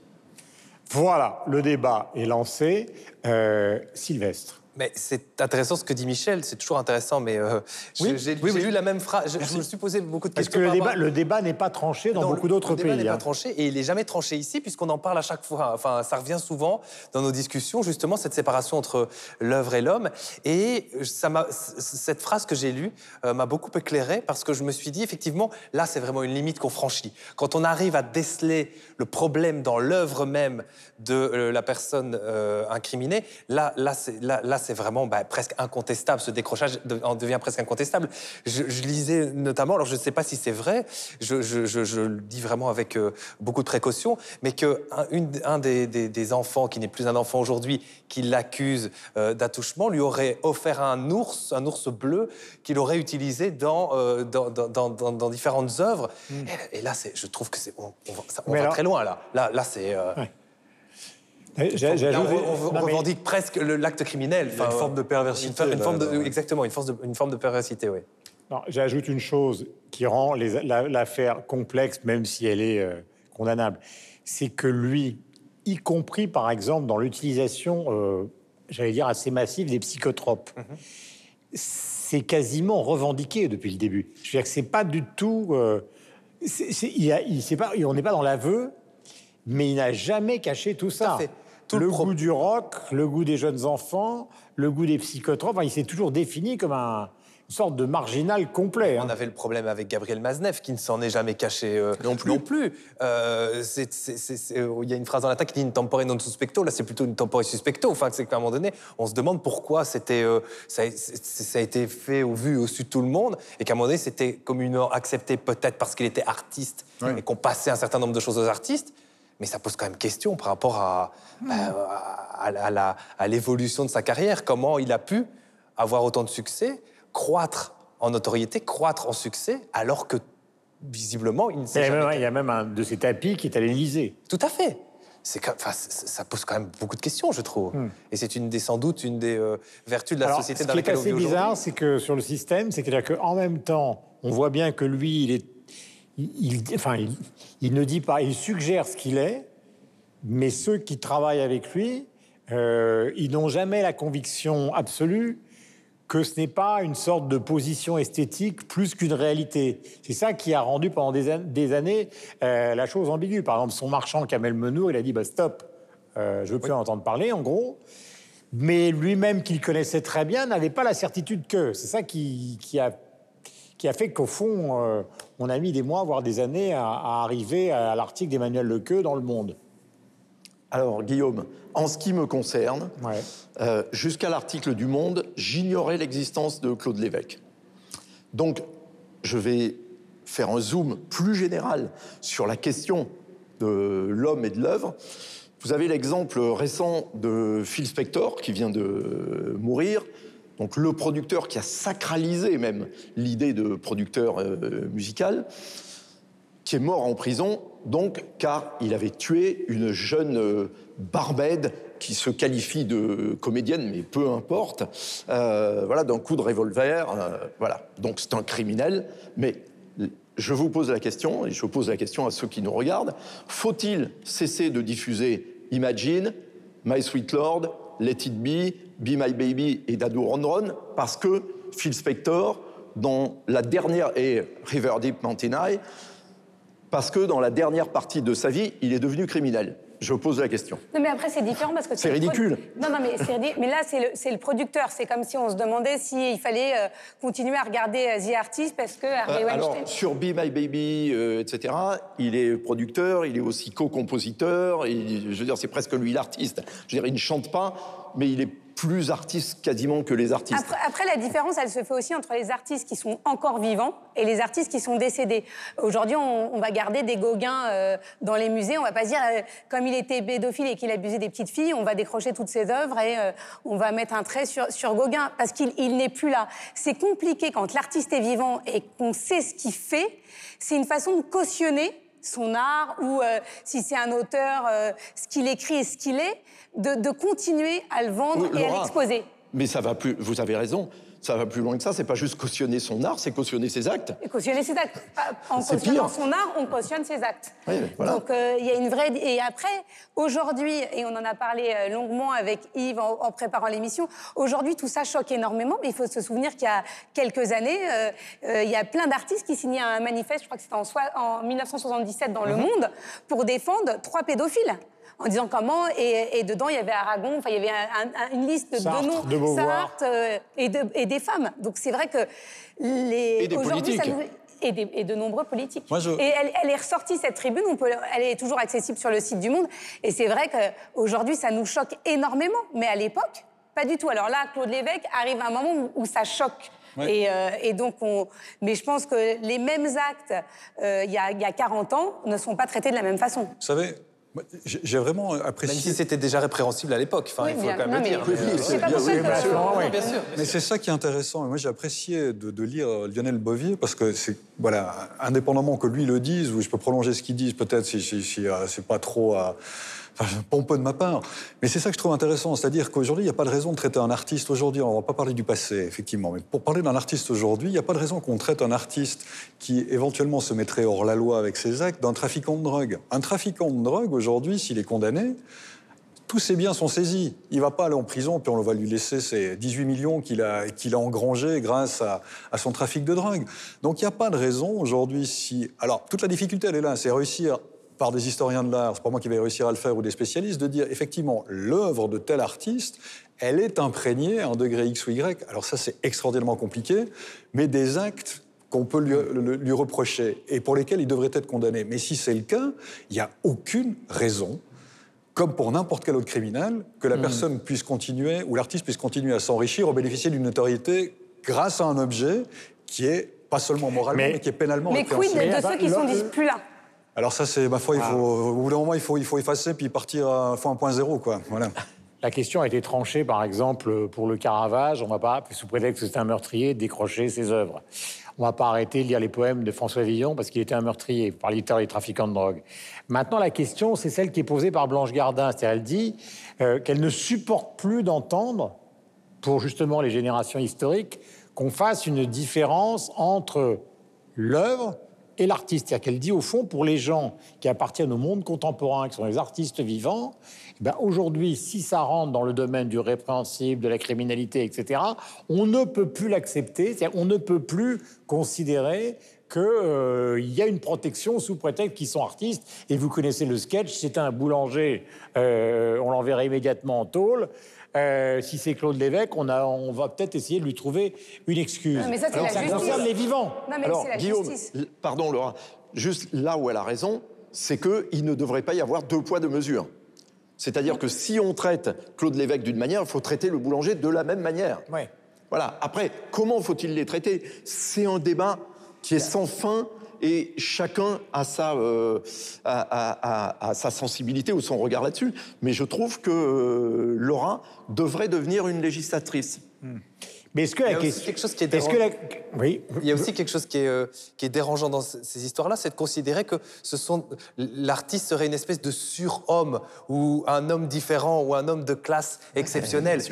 Voilà, le débat est lancé. Euh, Sylvestre. Mais c'est intéressant ce que dit Michel, c'est toujours intéressant, mais euh, j'ai lu la même phrase. Je, me suis posé beaucoup de questions. Parce que le débat, n'est pas tranché dans beaucoup d'autres pays. Le débat n'est pas hein. tranché et il n'est jamais tranché ici, puisqu'on en parle à chaque fois. Enfin, ça revient souvent dans nos discussions, justement, cette séparation entre l'œuvre et l'homme. Et ça cette phrase que j'ai lue euh, m'a beaucoup éclairé, parce que je me suis dit, effectivement, là, c'est vraiment une limite qu'on franchit. Quand on arrive à déceler le problème dans l'œuvre même de euh, la personne incriminée, là, là, là, là c'est vraiment bah, presque incontestable. Ce décrochage en devient presque incontestable. Je, lisais notamment, alors je ne sais pas si c'est vrai, je, le dis vraiment avec euh, beaucoup de précaution, mais qu'un un des, enfants, qui n'est plus un enfant aujourd'hui, qui l'accuse euh, d'attouchement, lui aurait offert un ours, un ours bleu, qu'il aurait utilisé dans, euh, dans, différentes œuvres. Hmm. Et, là, je trouve que c'est, on, va très loin, là. Là, là c'est... On, revendique presque l'acte criminel. une forme de perversité. exactement, une, forme de perversité, oui. J'ajoute une chose qui rend l'affaire complexe, même si elle est euh, condamnable. C'est que lui, y compris par exemple dans l'utilisation, euh, j'allais dire, assez massive des psychotropes, mhm. c'est quasiment revendiqué depuis le début. Je veux dire que c'est pas du tout. Euh, il, pas, on n'est pas dans l'aveu, mais il n'a jamais caché tout ça le, goût du rock, le goût des jeunes enfants, le goût des psychotropes. il s'est toujours défini comme un, une sorte de marginal complet. On hein. avait le problème avec Gabriel Maznev, qui ne s'en est jamais caché euh, non plus. Non plus. Euh, il y a une phrase dans l'attaque qui dit une tempore non suspecto. Là, c'est plutôt une tempore suspecto. Enfin, c'est qu'à un moment donné, on se demande pourquoi c'était, euh, ça, a été fait au vu, au su de tout le monde, et qu'à un moment donné, c'était communément accepté peut-être parce qu'il était artiste et qu'on passait un certain nombre de choses aux artistes mais ça pose quand même question par rapport à, hmm. à, l'évolution de sa carrière. Comment il a pu avoir autant de succès, croître en notoriété, croître en succès, alors que visiblement, il ne s'est jamais... Il y a même un de ses tapis qui est à l'Élysée. Tout à fait. Enfin, ça pose quand même beaucoup de questions, je trouve. Hmm. Et c'est une des, sans doute une des euh, vertus de la société dans laquelle on vit Ce qui est assez bizarre, c'est que sur le système, c'est qu'en même temps, on voit bien que lui, il est il, enfin, il, ne dit pas, il suggère ce qu'il est, mais ceux qui travaillent avec lui, euh, ils n'ont jamais la conviction absolue que ce n'est pas une sorte de position esthétique plus qu'une réalité. C'est ça qui a rendu pendant des, années euh, la chose ambiguë. Par exemple, son marchand Kamel Menour, il a dit bah, stop, euh, je veux plus en entendre parler, en gros. Mais lui-même, qu'il connaissait très bien, n'avait pas la certitude que. C'est ça qui, qui a qui a fait qu'au fond, euh, on a mis des mois, voire des années, à, arriver à l'article d'Emmanuel Lequeux dans Le Monde. Alors, Guillaume, en ce qui me concerne, euh, jusqu'à l'article du Monde, j'ignorais l'existence de Claude Lévesque. Donc, je vais faire un zoom plus général sur la question de l'homme et de l'œuvre. Vous avez l'exemple récent de Phil Spector, qui vient de mourir, donc le producteur qui a sacralisé même l'idée de producteur euh, musical, qui est mort en prison, donc car il avait tué une jeune euh, barbède qui se qualifie de comédienne, mais peu importe, euh, voilà, d'un coup de revolver, voilà. Donc c'est un criminel, mais je vous pose la question, et je pose la question à ceux qui nous regardent, faut-il cesser de diffuser Imagine, My Sweet Lord, Let It Be, Be My Baby et Dadu Ron Ron, parce que Phil Spector, dans la dernière, et River Deep Mountain High, parce que dans la dernière partie de sa vie, il est devenu criminel. Je pose la question. Non, mais après, c'est différent parce que... C'est ridicule. Non, non, mais, mais là, c'est le, producteur. C'est comme si on se demandait s'il fallait euh, continuer à regarder euh, The Artist parce que Harvey euh, Alors, sur Be My Baby, etc., il est producteur, il est aussi co-compositeur. Je veux dire, c'est presque lui l'artiste. Je veux dire, il ne chante pas, mais il est plus artistes quasiment que les artistes. Après, la différence, elle se fait aussi entre les artistes qui sont encore vivants et les artistes qui sont décédés. Aujourd'hui, on, va garder des Gauguins euh, dans les musées. On va pas se dire, euh, comme il était pédophile et qu'il abusait des petites filles, on va décrocher toutes ses œuvres et euh, on va mettre un trait sur, sur Gauguin parce qu'il n'est plus là. C'est compliqué quand l'artiste est vivant et qu'on sait ce qu'il fait. C'est une façon de cautionner son art ou si c'est un auteur, ce qu'il écrit et ce qu'il est de, continuer à le vendre et à l'exposer. mais ça va plus. Vous avez raison ça va plus loin que ça. C'est pas juste cautionner son art, c'est cautionner ses actes. Et cautionner ses actes. En cautionnant son art, on cautionne ses actes. Donc euh, il y a une vraie. Et après, aujourd'hui, et on en a parlé euh, longuement avec Yves en, préparant l'émission, aujourd'hui tout ça choque énormément. Mais il faut se souvenir qu'il y a quelques années, euh, il y a plein d'artistes qui signaient un manifeste, je crois que c'était en, en, 1977 dans Le mhm. Monde, pour défendre trois pédophiles en disant comment. Et, dedans, il y avait Aragon, enfin, il y avait une liste de noms, de Sartre euh, et, de, et, des femmes. Donc c'est vrai que les. Et des politiques. et, et, de nombreux politiques. Et elle, est ressortie, cette tribune, on peut, elle est toujours accessible sur le site du Monde. Et c'est vrai qu'aujourd'hui, ça nous choque énormément. Mais à l'époque, pas du tout. Alors là, Claude Lévesque arrive à un moment où, ça choque. Et, euh, et, donc, on... mais je pense que les mêmes actes, euh, il y, a, y, a 40 ans, ne sont pas traités de la même façon. Vous savez, j'ai vraiment apprécié. Même si c'était déjà répréhensible à l'époque, enfin, il faut quand même le dire. Mais c'est ça qui est intéressant. Moi, j'ai apprécié de, lire Lionel Bovier parce que c'est, voilà, indépendamment que lui le dise, ou je peux prolonger ce qu'il dit, peut-être si, si, si euh, c'est pas trop. à enfin, pompeux de ma part. Mais c'est ça que je trouve intéressant, c'est-à-dire qu'aujourd'hui, il n'y a pas de raison de traiter un artiste aujourd'hui. On ne va pas parler du passé, effectivement, mais pour parler d'un artiste aujourd'hui, il n'y a pas de raison qu'on traite un artiste qui éventuellement se mettrait hors la loi avec ses actes d'un trafiquant de drogue. Un trafiquant de drogue, aujourd'hui, s'il est condamné, tous ses biens sont saisis. Il ne va pas aller en prison, puis on va lui laisser ses 18 millions qu'il a, qu'il engrangés grâce à, son trafic de drogue. Donc il n'y a pas de raison aujourd'hui si... Alors, toute la difficulté, elle est là, c'est réussir par des historiens de l'art, c'est pas moi qui vais réussir à le faire, ou des spécialistes, de dire effectivement l'œuvre de tel artiste, elle est imprégnée à un degré X ou Y. Alors ça, c'est extraordinairement compliqué, mais des actes qu'on peut lui, lui, reprocher et pour lesquels il devrait être condamné. Mais si c'est le cas, il n'y a aucune raison, comme pour n'importe quel autre criminel, que la hmm. personne puisse continuer ou l'artiste puisse continuer à s'enrichir ou bénéficier d'une notoriété grâce à un objet qui est pas seulement moralement, mais, qui est pénalement Mais quid de ceux qui sont plus là? Alors ça, c'est ma foi, il faut, ah. au bout d'un moment, il faut, il faut effacer puis partir à fois 1.0, quoi. Voilà. La question a été tranchée, par exemple, pour le Caravage. On va pas, sous prétexte que c'est un meurtrier, décrocher ses œuvres. On va pas arrêter de lire les poèmes de François Villon parce qu'il était un meurtrier, par littérature des trafiquants de drogue. Maintenant, la question, c'est celle qui est posée par Blanche Gardin. C'est-à-dire, elle dit euh, qu'elle ne supporte plus d'entendre, pour justement les générations historiques, qu'on fasse une différence entre l'œuvre et l'artiste. C'est-à-dire qu'elle dit, au fond, pour les gens qui appartiennent au monde contemporain, qui sont les artistes vivants, eh ben aujourd'hui, si ça rentre dans le domaine du répréhensible, de la criminalité, etc., on ne peut plus l'accepter. On ne peut plus considérer qu'il euh, y a une protection sous prétexte qu'ils sont artistes. Et vous connaissez le sketch, c'est un boulanger, euh, on l'enverrait immédiatement en tôle. Euh, si c'est Claude Lévesque, on, a, on va peut-être essayer de lui trouver une excuse. mais ça, Alors, ça concerne les vivants. Non, mais Alors, la Guillaume, pardon Laura, juste là où elle a raison, c'est qu'il ne devrait pas y avoir deux poids, deux mesures. C'est-à-dire que si on traite Claude Lévesque d'une manière, il faut traiter le boulanger de la même manière. Ouais. Voilà. Après, comment faut-il les traiter? C'est un débat qui est sans fin et chacun a sa, euh, a, sa sensibilité ou son regard là-dessus. Mais je trouve que euh, Laura devrait devenir une législatrice. Hmm. Mais est-ce que la question... quelque chose qui est. Oui. Il y a aussi quelque chose qui est, euh, qui est dérangeant dans ces histoires-là, c'est de considérer que ce sont l'artiste serait une espèce de surhomme ou un homme différent ou un homme de classe exceptionnelle.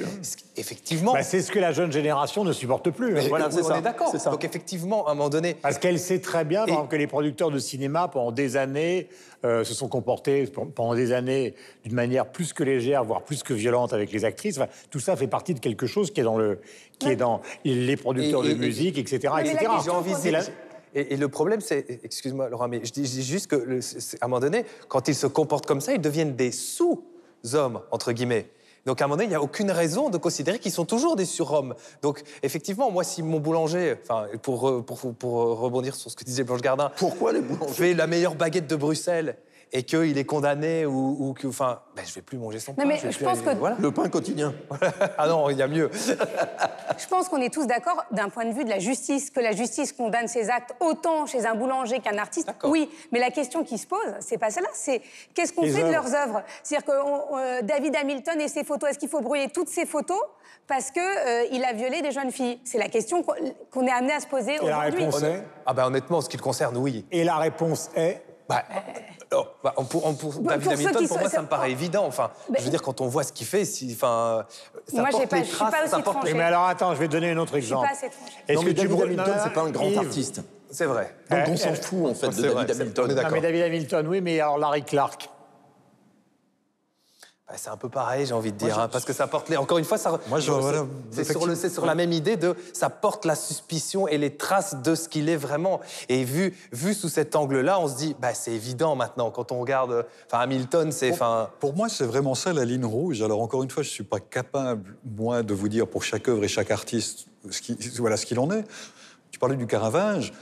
effectivement. Bah, c'est ce que la jeune génération ne supporte plus. Hein. voilà, on est d'accord. Donc effectivement, à un moment donné. Parce qu'elle sait très bien, que les producteurs de cinéma pendant des années euh, se sont comportés pendant des années d'une manière plus que légère, voire plus que violente avec les actrices. tout ça fait partie de quelque chose qui est dans, le, qui est dans les producteurs de musique, etc. etc. Et, le problème, c'est, excuse-moi Laurent, mais je dis, juste qu'à un moment donné, quand ils se comportent comme ça, ils deviennent des sous-hommes, entre guillemets. Donc à un moment donné, il n'y a aucune raison de considérer qu'ils sont toujours des surhommes. Donc effectivement, moi, si mon boulanger, enfin, pour, pour, pour, rebondir sur ce que disait Blanche Gardin, pourquoi les boulangers? fait la meilleure baguette de Bruxelles et qu'il est condamné ou, ou que, enfin, ben, je vais plus manger son pain. mais je, pense que voilà. le pain quotidien. ah non, il y a mieux. je pense qu'on est tous d'accord d'un point de vue de la justice, que la justice condamne ses actes autant chez un boulanger qu'un artiste. Oui, mais la question qui se pose, c'est pas celle-là, c'est qu'est-ce qu'on fait de leurs œuvres? C'est-à-dire que euh, David Hamilton et ses photos, est-ce qu'il faut brûler toutes ses photos parce que euh, il a violé des jeunes filles? C'est la question qu'on est amené à se poser aujourd'hui. Et la réponse est Ah ben honnêtement, ce qui le concerne, oui. Et la réponse est bah, bah, pour, David Hamilton, pour moi, ça me paraît évident. Enfin, je veux dire, quand on voit ce qu'il fait, si, enfin, ça moi, porte les traces, pas ça porte Mais alors, attends, je vais te donner un autre exemple. Est-ce que David Hamilton, c'est pas un grand artiste C'est vrai. Donc on s'en fout, en fait, de David Hamilton. Non, mais David Hamilton, oui, mais alors Larry Clark bah, c'est un peu pareil, j'ai envie de dire, hein, parce que ça porte les... Encore une fois, ça... Moi, je, voilà, c'est sur, le, sur la même idée de... Ça porte la suspicion et les traces de ce qu'il est vraiment. Et vu, vu sous cet angle-là, on se dit, bah, c'est évident maintenant, quand on regarde... Enfin, Hamilton, c'est... Pour, pour moi, c'est vraiment ça, la ligne rouge. Alors, encore une fois, je ne suis pas capable, moi, de vous dire pour chaque œuvre et chaque artiste ce qui, voilà ce qu'il en est. Tu parlais du Caravage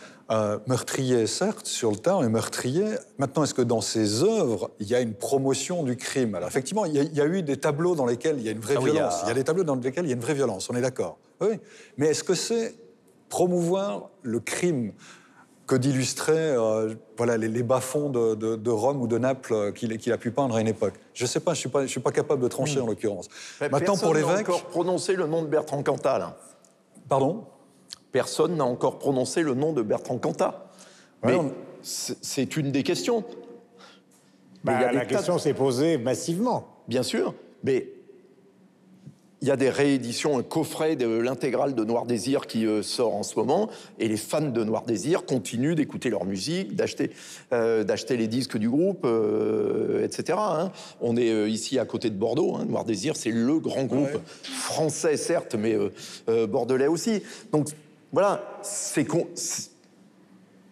meurtrier, certes, sur le tard, mais meurtrier. Maintenant, est-ce que dans ses œuvres, il y a une promotion du crime? Alors, effectivement, il y, a, eu des tableaux dans lesquels il y a une vraie ah violence. Il, y a... des tableaux dans lesquels il y a une vraie violence, on est d'accord. Oui. Mais est-ce que c'est promouvoir le crime que d'illustrer euh, voilà, les, bas-fonds de, Rome ou de Naples euh, qu'il a pu peindre à une époque? Je ne sais pas, je ne suis, suis, pas capable de trancher hmm. en l'occurrence. Maintenant, pour l'évêque. encore prononcé le nom de Bertrand Cantal. Pardon? Personne n'a encore prononcé le nom de Bertrand Cantat. Mais c'est une des questions. Bah, la question s'est posée massivement. Bien sûr, mais il y a des rééditions, un coffret de l'intégrale de Noir Désir qui euh, sort en ce moment, et les fans de Noir Désir continuent d'écouter leur musique, d'acheter euh, les disques du groupe, euh, etc. Hein. On est ici à côté de Bordeaux. Hein. Noir Désir, c'est le grand groupe français, certes, mais bordelais aussi. Donc voilà, c'est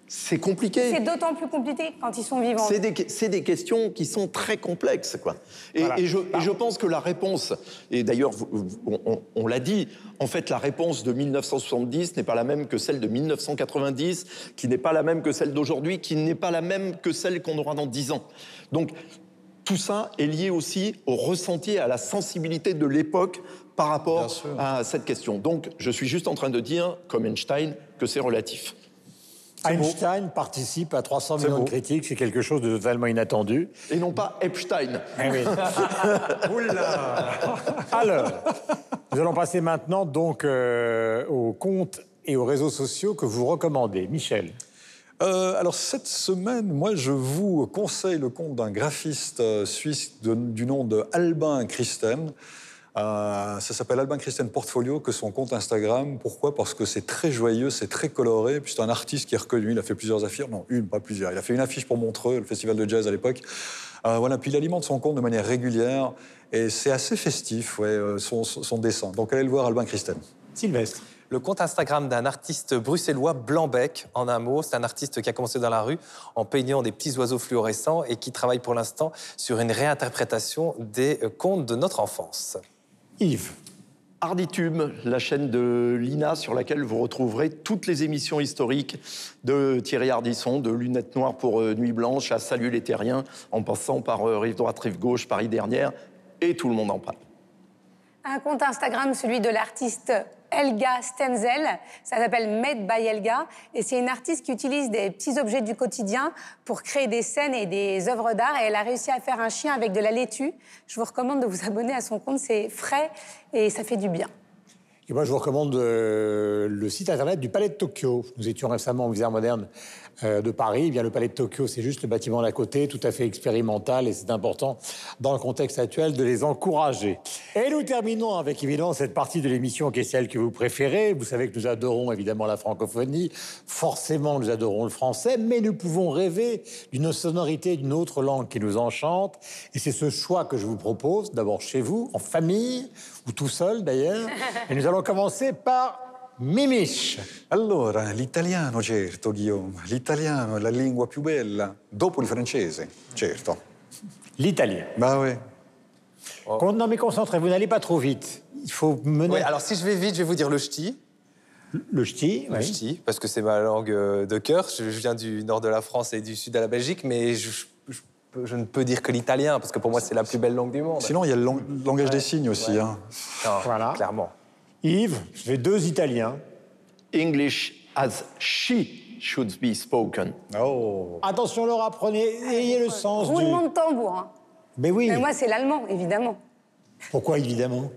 c'est compliqué. C'est d'autant plus compliqué quand ils sont vivants. C'est des, questions qui sont très complexes. Quoi. Et, je, pense que la réponse, et d'ailleurs on, l'a dit, en fait la réponse de 1970 n'est pas la même que celle de 1990, qui n'est pas la même que celle d'aujourd'hui, qui n'est pas la même que celle qu'on aura dans 10 ans. Donc tout ça est lié aussi au ressenti, et à la sensibilité de l'époque par rapport à cette question. Donc, je suis juste en train de dire, comme Einstein, que c'est relatif. Einstein participe à 300 millions de critiques, c'est quelque chose de totalement inattendu. Et non pas Epstein. Eh oui. Alors, nous allons passer maintenant donc euh, aux comptes et aux réseaux sociaux que vous recommandez. Michel. Euh, alors cette semaine, moi je vous conseille le compte d'un graphiste euh, suisse du nom de Albin Christen. Euh, ça s'appelle Albin Christian Portfolio, que son compte Instagram. Pourquoi? Parce que c'est très joyeux, c'est très coloré. Puis c'est un artiste qui est reconnu. Il a fait plusieurs affiches. Non, une, pas plusieurs. Il a fait une affiche pour Montreux, le festival de jazz à l'époque. Euh, voilà. Puis il alimente son compte de manière régulière. Et c'est assez festif, ouais, euh, son, dessin. Donc allez le voir, Albin Christian. Sylvestre le compte Instagram d'un artiste bruxellois, Blanbec, en un mot. C'est un artiste qui a commencé dans la rue en peignant des petits oiseaux fluorescents et qui travaille pour l'instant sur une réinterprétation des contes de notre enfance. Yves. Arditume, la chaîne de l'INA sur laquelle vous retrouverez toutes les émissions historiques de Thierry Ardisson, de Lunettes Noires pour euh, Nuit Blanche à Salut les Terriens, en passant par euh, Rive Droite, Rive Gauche, Paris Dernière, et tout le monde en parle. Un compte Instagram, celui de l'artiste Elga Stenzel. Ça s'appelle Made by Elga. Et c'est une artiste qui utilise des petits objets du quotidien pour créer des scènes et des œuvres d'art. Et elle a réussi à faire un chien avec de la laitue. Je vous recommande de vous abonner à son compte. C'est frais et ça fait du bien. Et moi, je vous recommande euh, le site internet du Palais de Tokyo. Nous étions récemment au Musée moderne de Paris. Eh bien, le Palais de Tokyo, c'est juste le bâtiment d'à côté, tout à fait expérimental, et c'est important, dans le contexte actuel, de les encourager. Et nous terminons avec, évidemment, cette partie de l'émission qui est celle que vous préférez. Vous savez que nous adorons, évidemment, la francophonie. Forcément, nous adorons le français, mais nous pouvons rêver d'une sonorité d'une autre langue qui nous enchante. Et c'est ce choix que je vous propose, d'abord chez vous, en famille, ou tout seul d'ailleurs. Et nous allons commencer par Mimish. Allora, l'italiano, certo, Guillaume. L'italiano è la lingua più bella, dopo il francese, certo. L'italien. Bah oui. Oh. Non, mais concentrez-vous, n'allez pas trop vite. Il faut mener. alors si je vais vite, je vais vous dire le ch'ti. Le ch'ti, Le ch'ti, parce que c'est ma langue euh, de cœur. Je viens du nord de la France et du sud de la Belgique, mais je, je, ne peux dire que l'italien, parce que pour moi, c'est la plus belle langue du monde. Sinon, il y a le langage des signes aussi. Hein. voilà. Clairement. Yves, j'ai deux Italiens. English as she should be spoken. Oh. Attention, Laura, prenez, ayez le sens Roulement de tambour. Hein. Mais oui. Mais moi, c'est l'allemand, évidemment. Pourquoi, évidemment?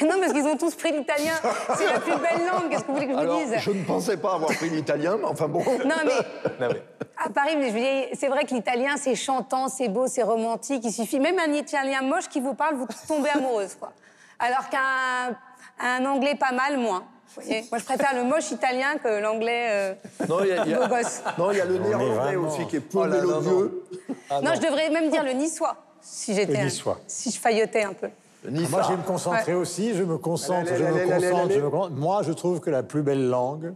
Non, parce qu'ils ont tous pris l'italien. C'est la plus belle langue. Qu'est-ce que vous voulez que je vous dise? Je ne pensais pas avoir pris l'italien, mais enfin bon. Non, mais. À Paris, mais c'est vrai que l'italien, c'est chantant, c'est beau, c'est romantique. Il suffit même un italien moche qui vous parle, vous tombez amoureuse, quoi. Alors qu'un un anglais pas mal, moins. Moi, je préfère le moche italien que l'anglais euh, non, il y a, beau gosse. Non, il y a le néerlandais aussi qui est peu oh mélodieux. Ah, non. je devrais même dire le niçois, si j'étais... Si je faillotais un peu. Moi, je vais me concentrer aussi, je me concentre, je me concentre, je me concentre. Moi, je trouve que la plus belle langue,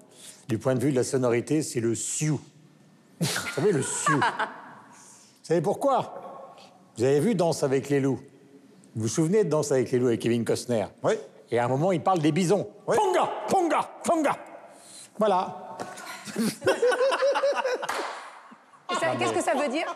du point de vue de la sonorité, c'est le sioux. Vous savez, le sioux. Vous savez pourquoi? Vous avez vu Danse avec les loups? Vous vous souvenez de Danse avec les loups avec Kevin Costner? Oui. Et à un moment, il parle des bisons. Ponga, ponga, ponga. Voilà. Qu'est-ce que ça veut dire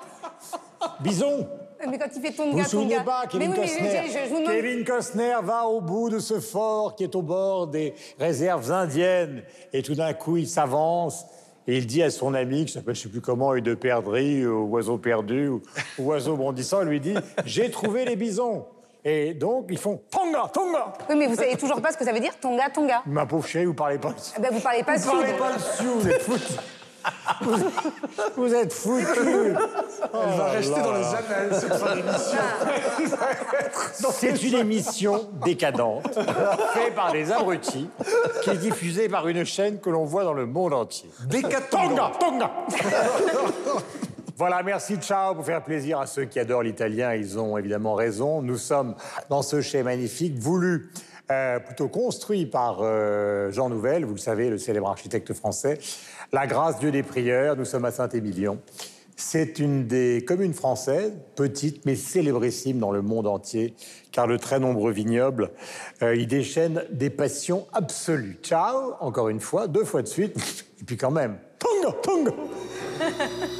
Bison. Mais quand il fait Tonga, Vous vous souvenez pas, Kevin Costner Kevin Costner va au bout de ce fort qui est au bord des réserves indiennes. Et tout d'un coup, il s'avance et il dit à son ami, qui s'appelle je ne sais plus comment, de perdrix, ou oiseau perdu, ou, oiseau bondissant, il lui dit J'ai trouvé les bisons. Et donc, ils font Tonga, Tonga Oui, mais vous savez toujours pas ce que ça veut dire, Tonga, Tonga. Ma pauvre chérie, vous parlez pas le eh ben, Vous parlez pas Vous parlez pas le sioux, vous êtes foutus. Vous, êtes foutus. Elle va rester dans les annales, cette fin d'émission. C'est une émission décadente, faite par des abrutis, qui est diffusée par une chaîne que l'on voit dans le monde entier. Décadente. Tonga, Tonga Voilà, merci, ciao, pour faire plaisir à ceux qui adorent l'italien. Ils ont évidemment raison. Nous sommes dans ce chai magnifique, voulu, euh, plutôt construit par euh, Jean Nouvel, vous le savez, le célèbre architecte français. La grâce, Dieu des prieurs, nous sommes à Saint-Émilion. C'est une des communes françaises, petite mais célébrissime dans le monde entier, car le très nombreux vignobles euh, y déchaînent des passions absolues. Ciao, encore une fois, deux fois de suite, et puis quand même, tonga, tonga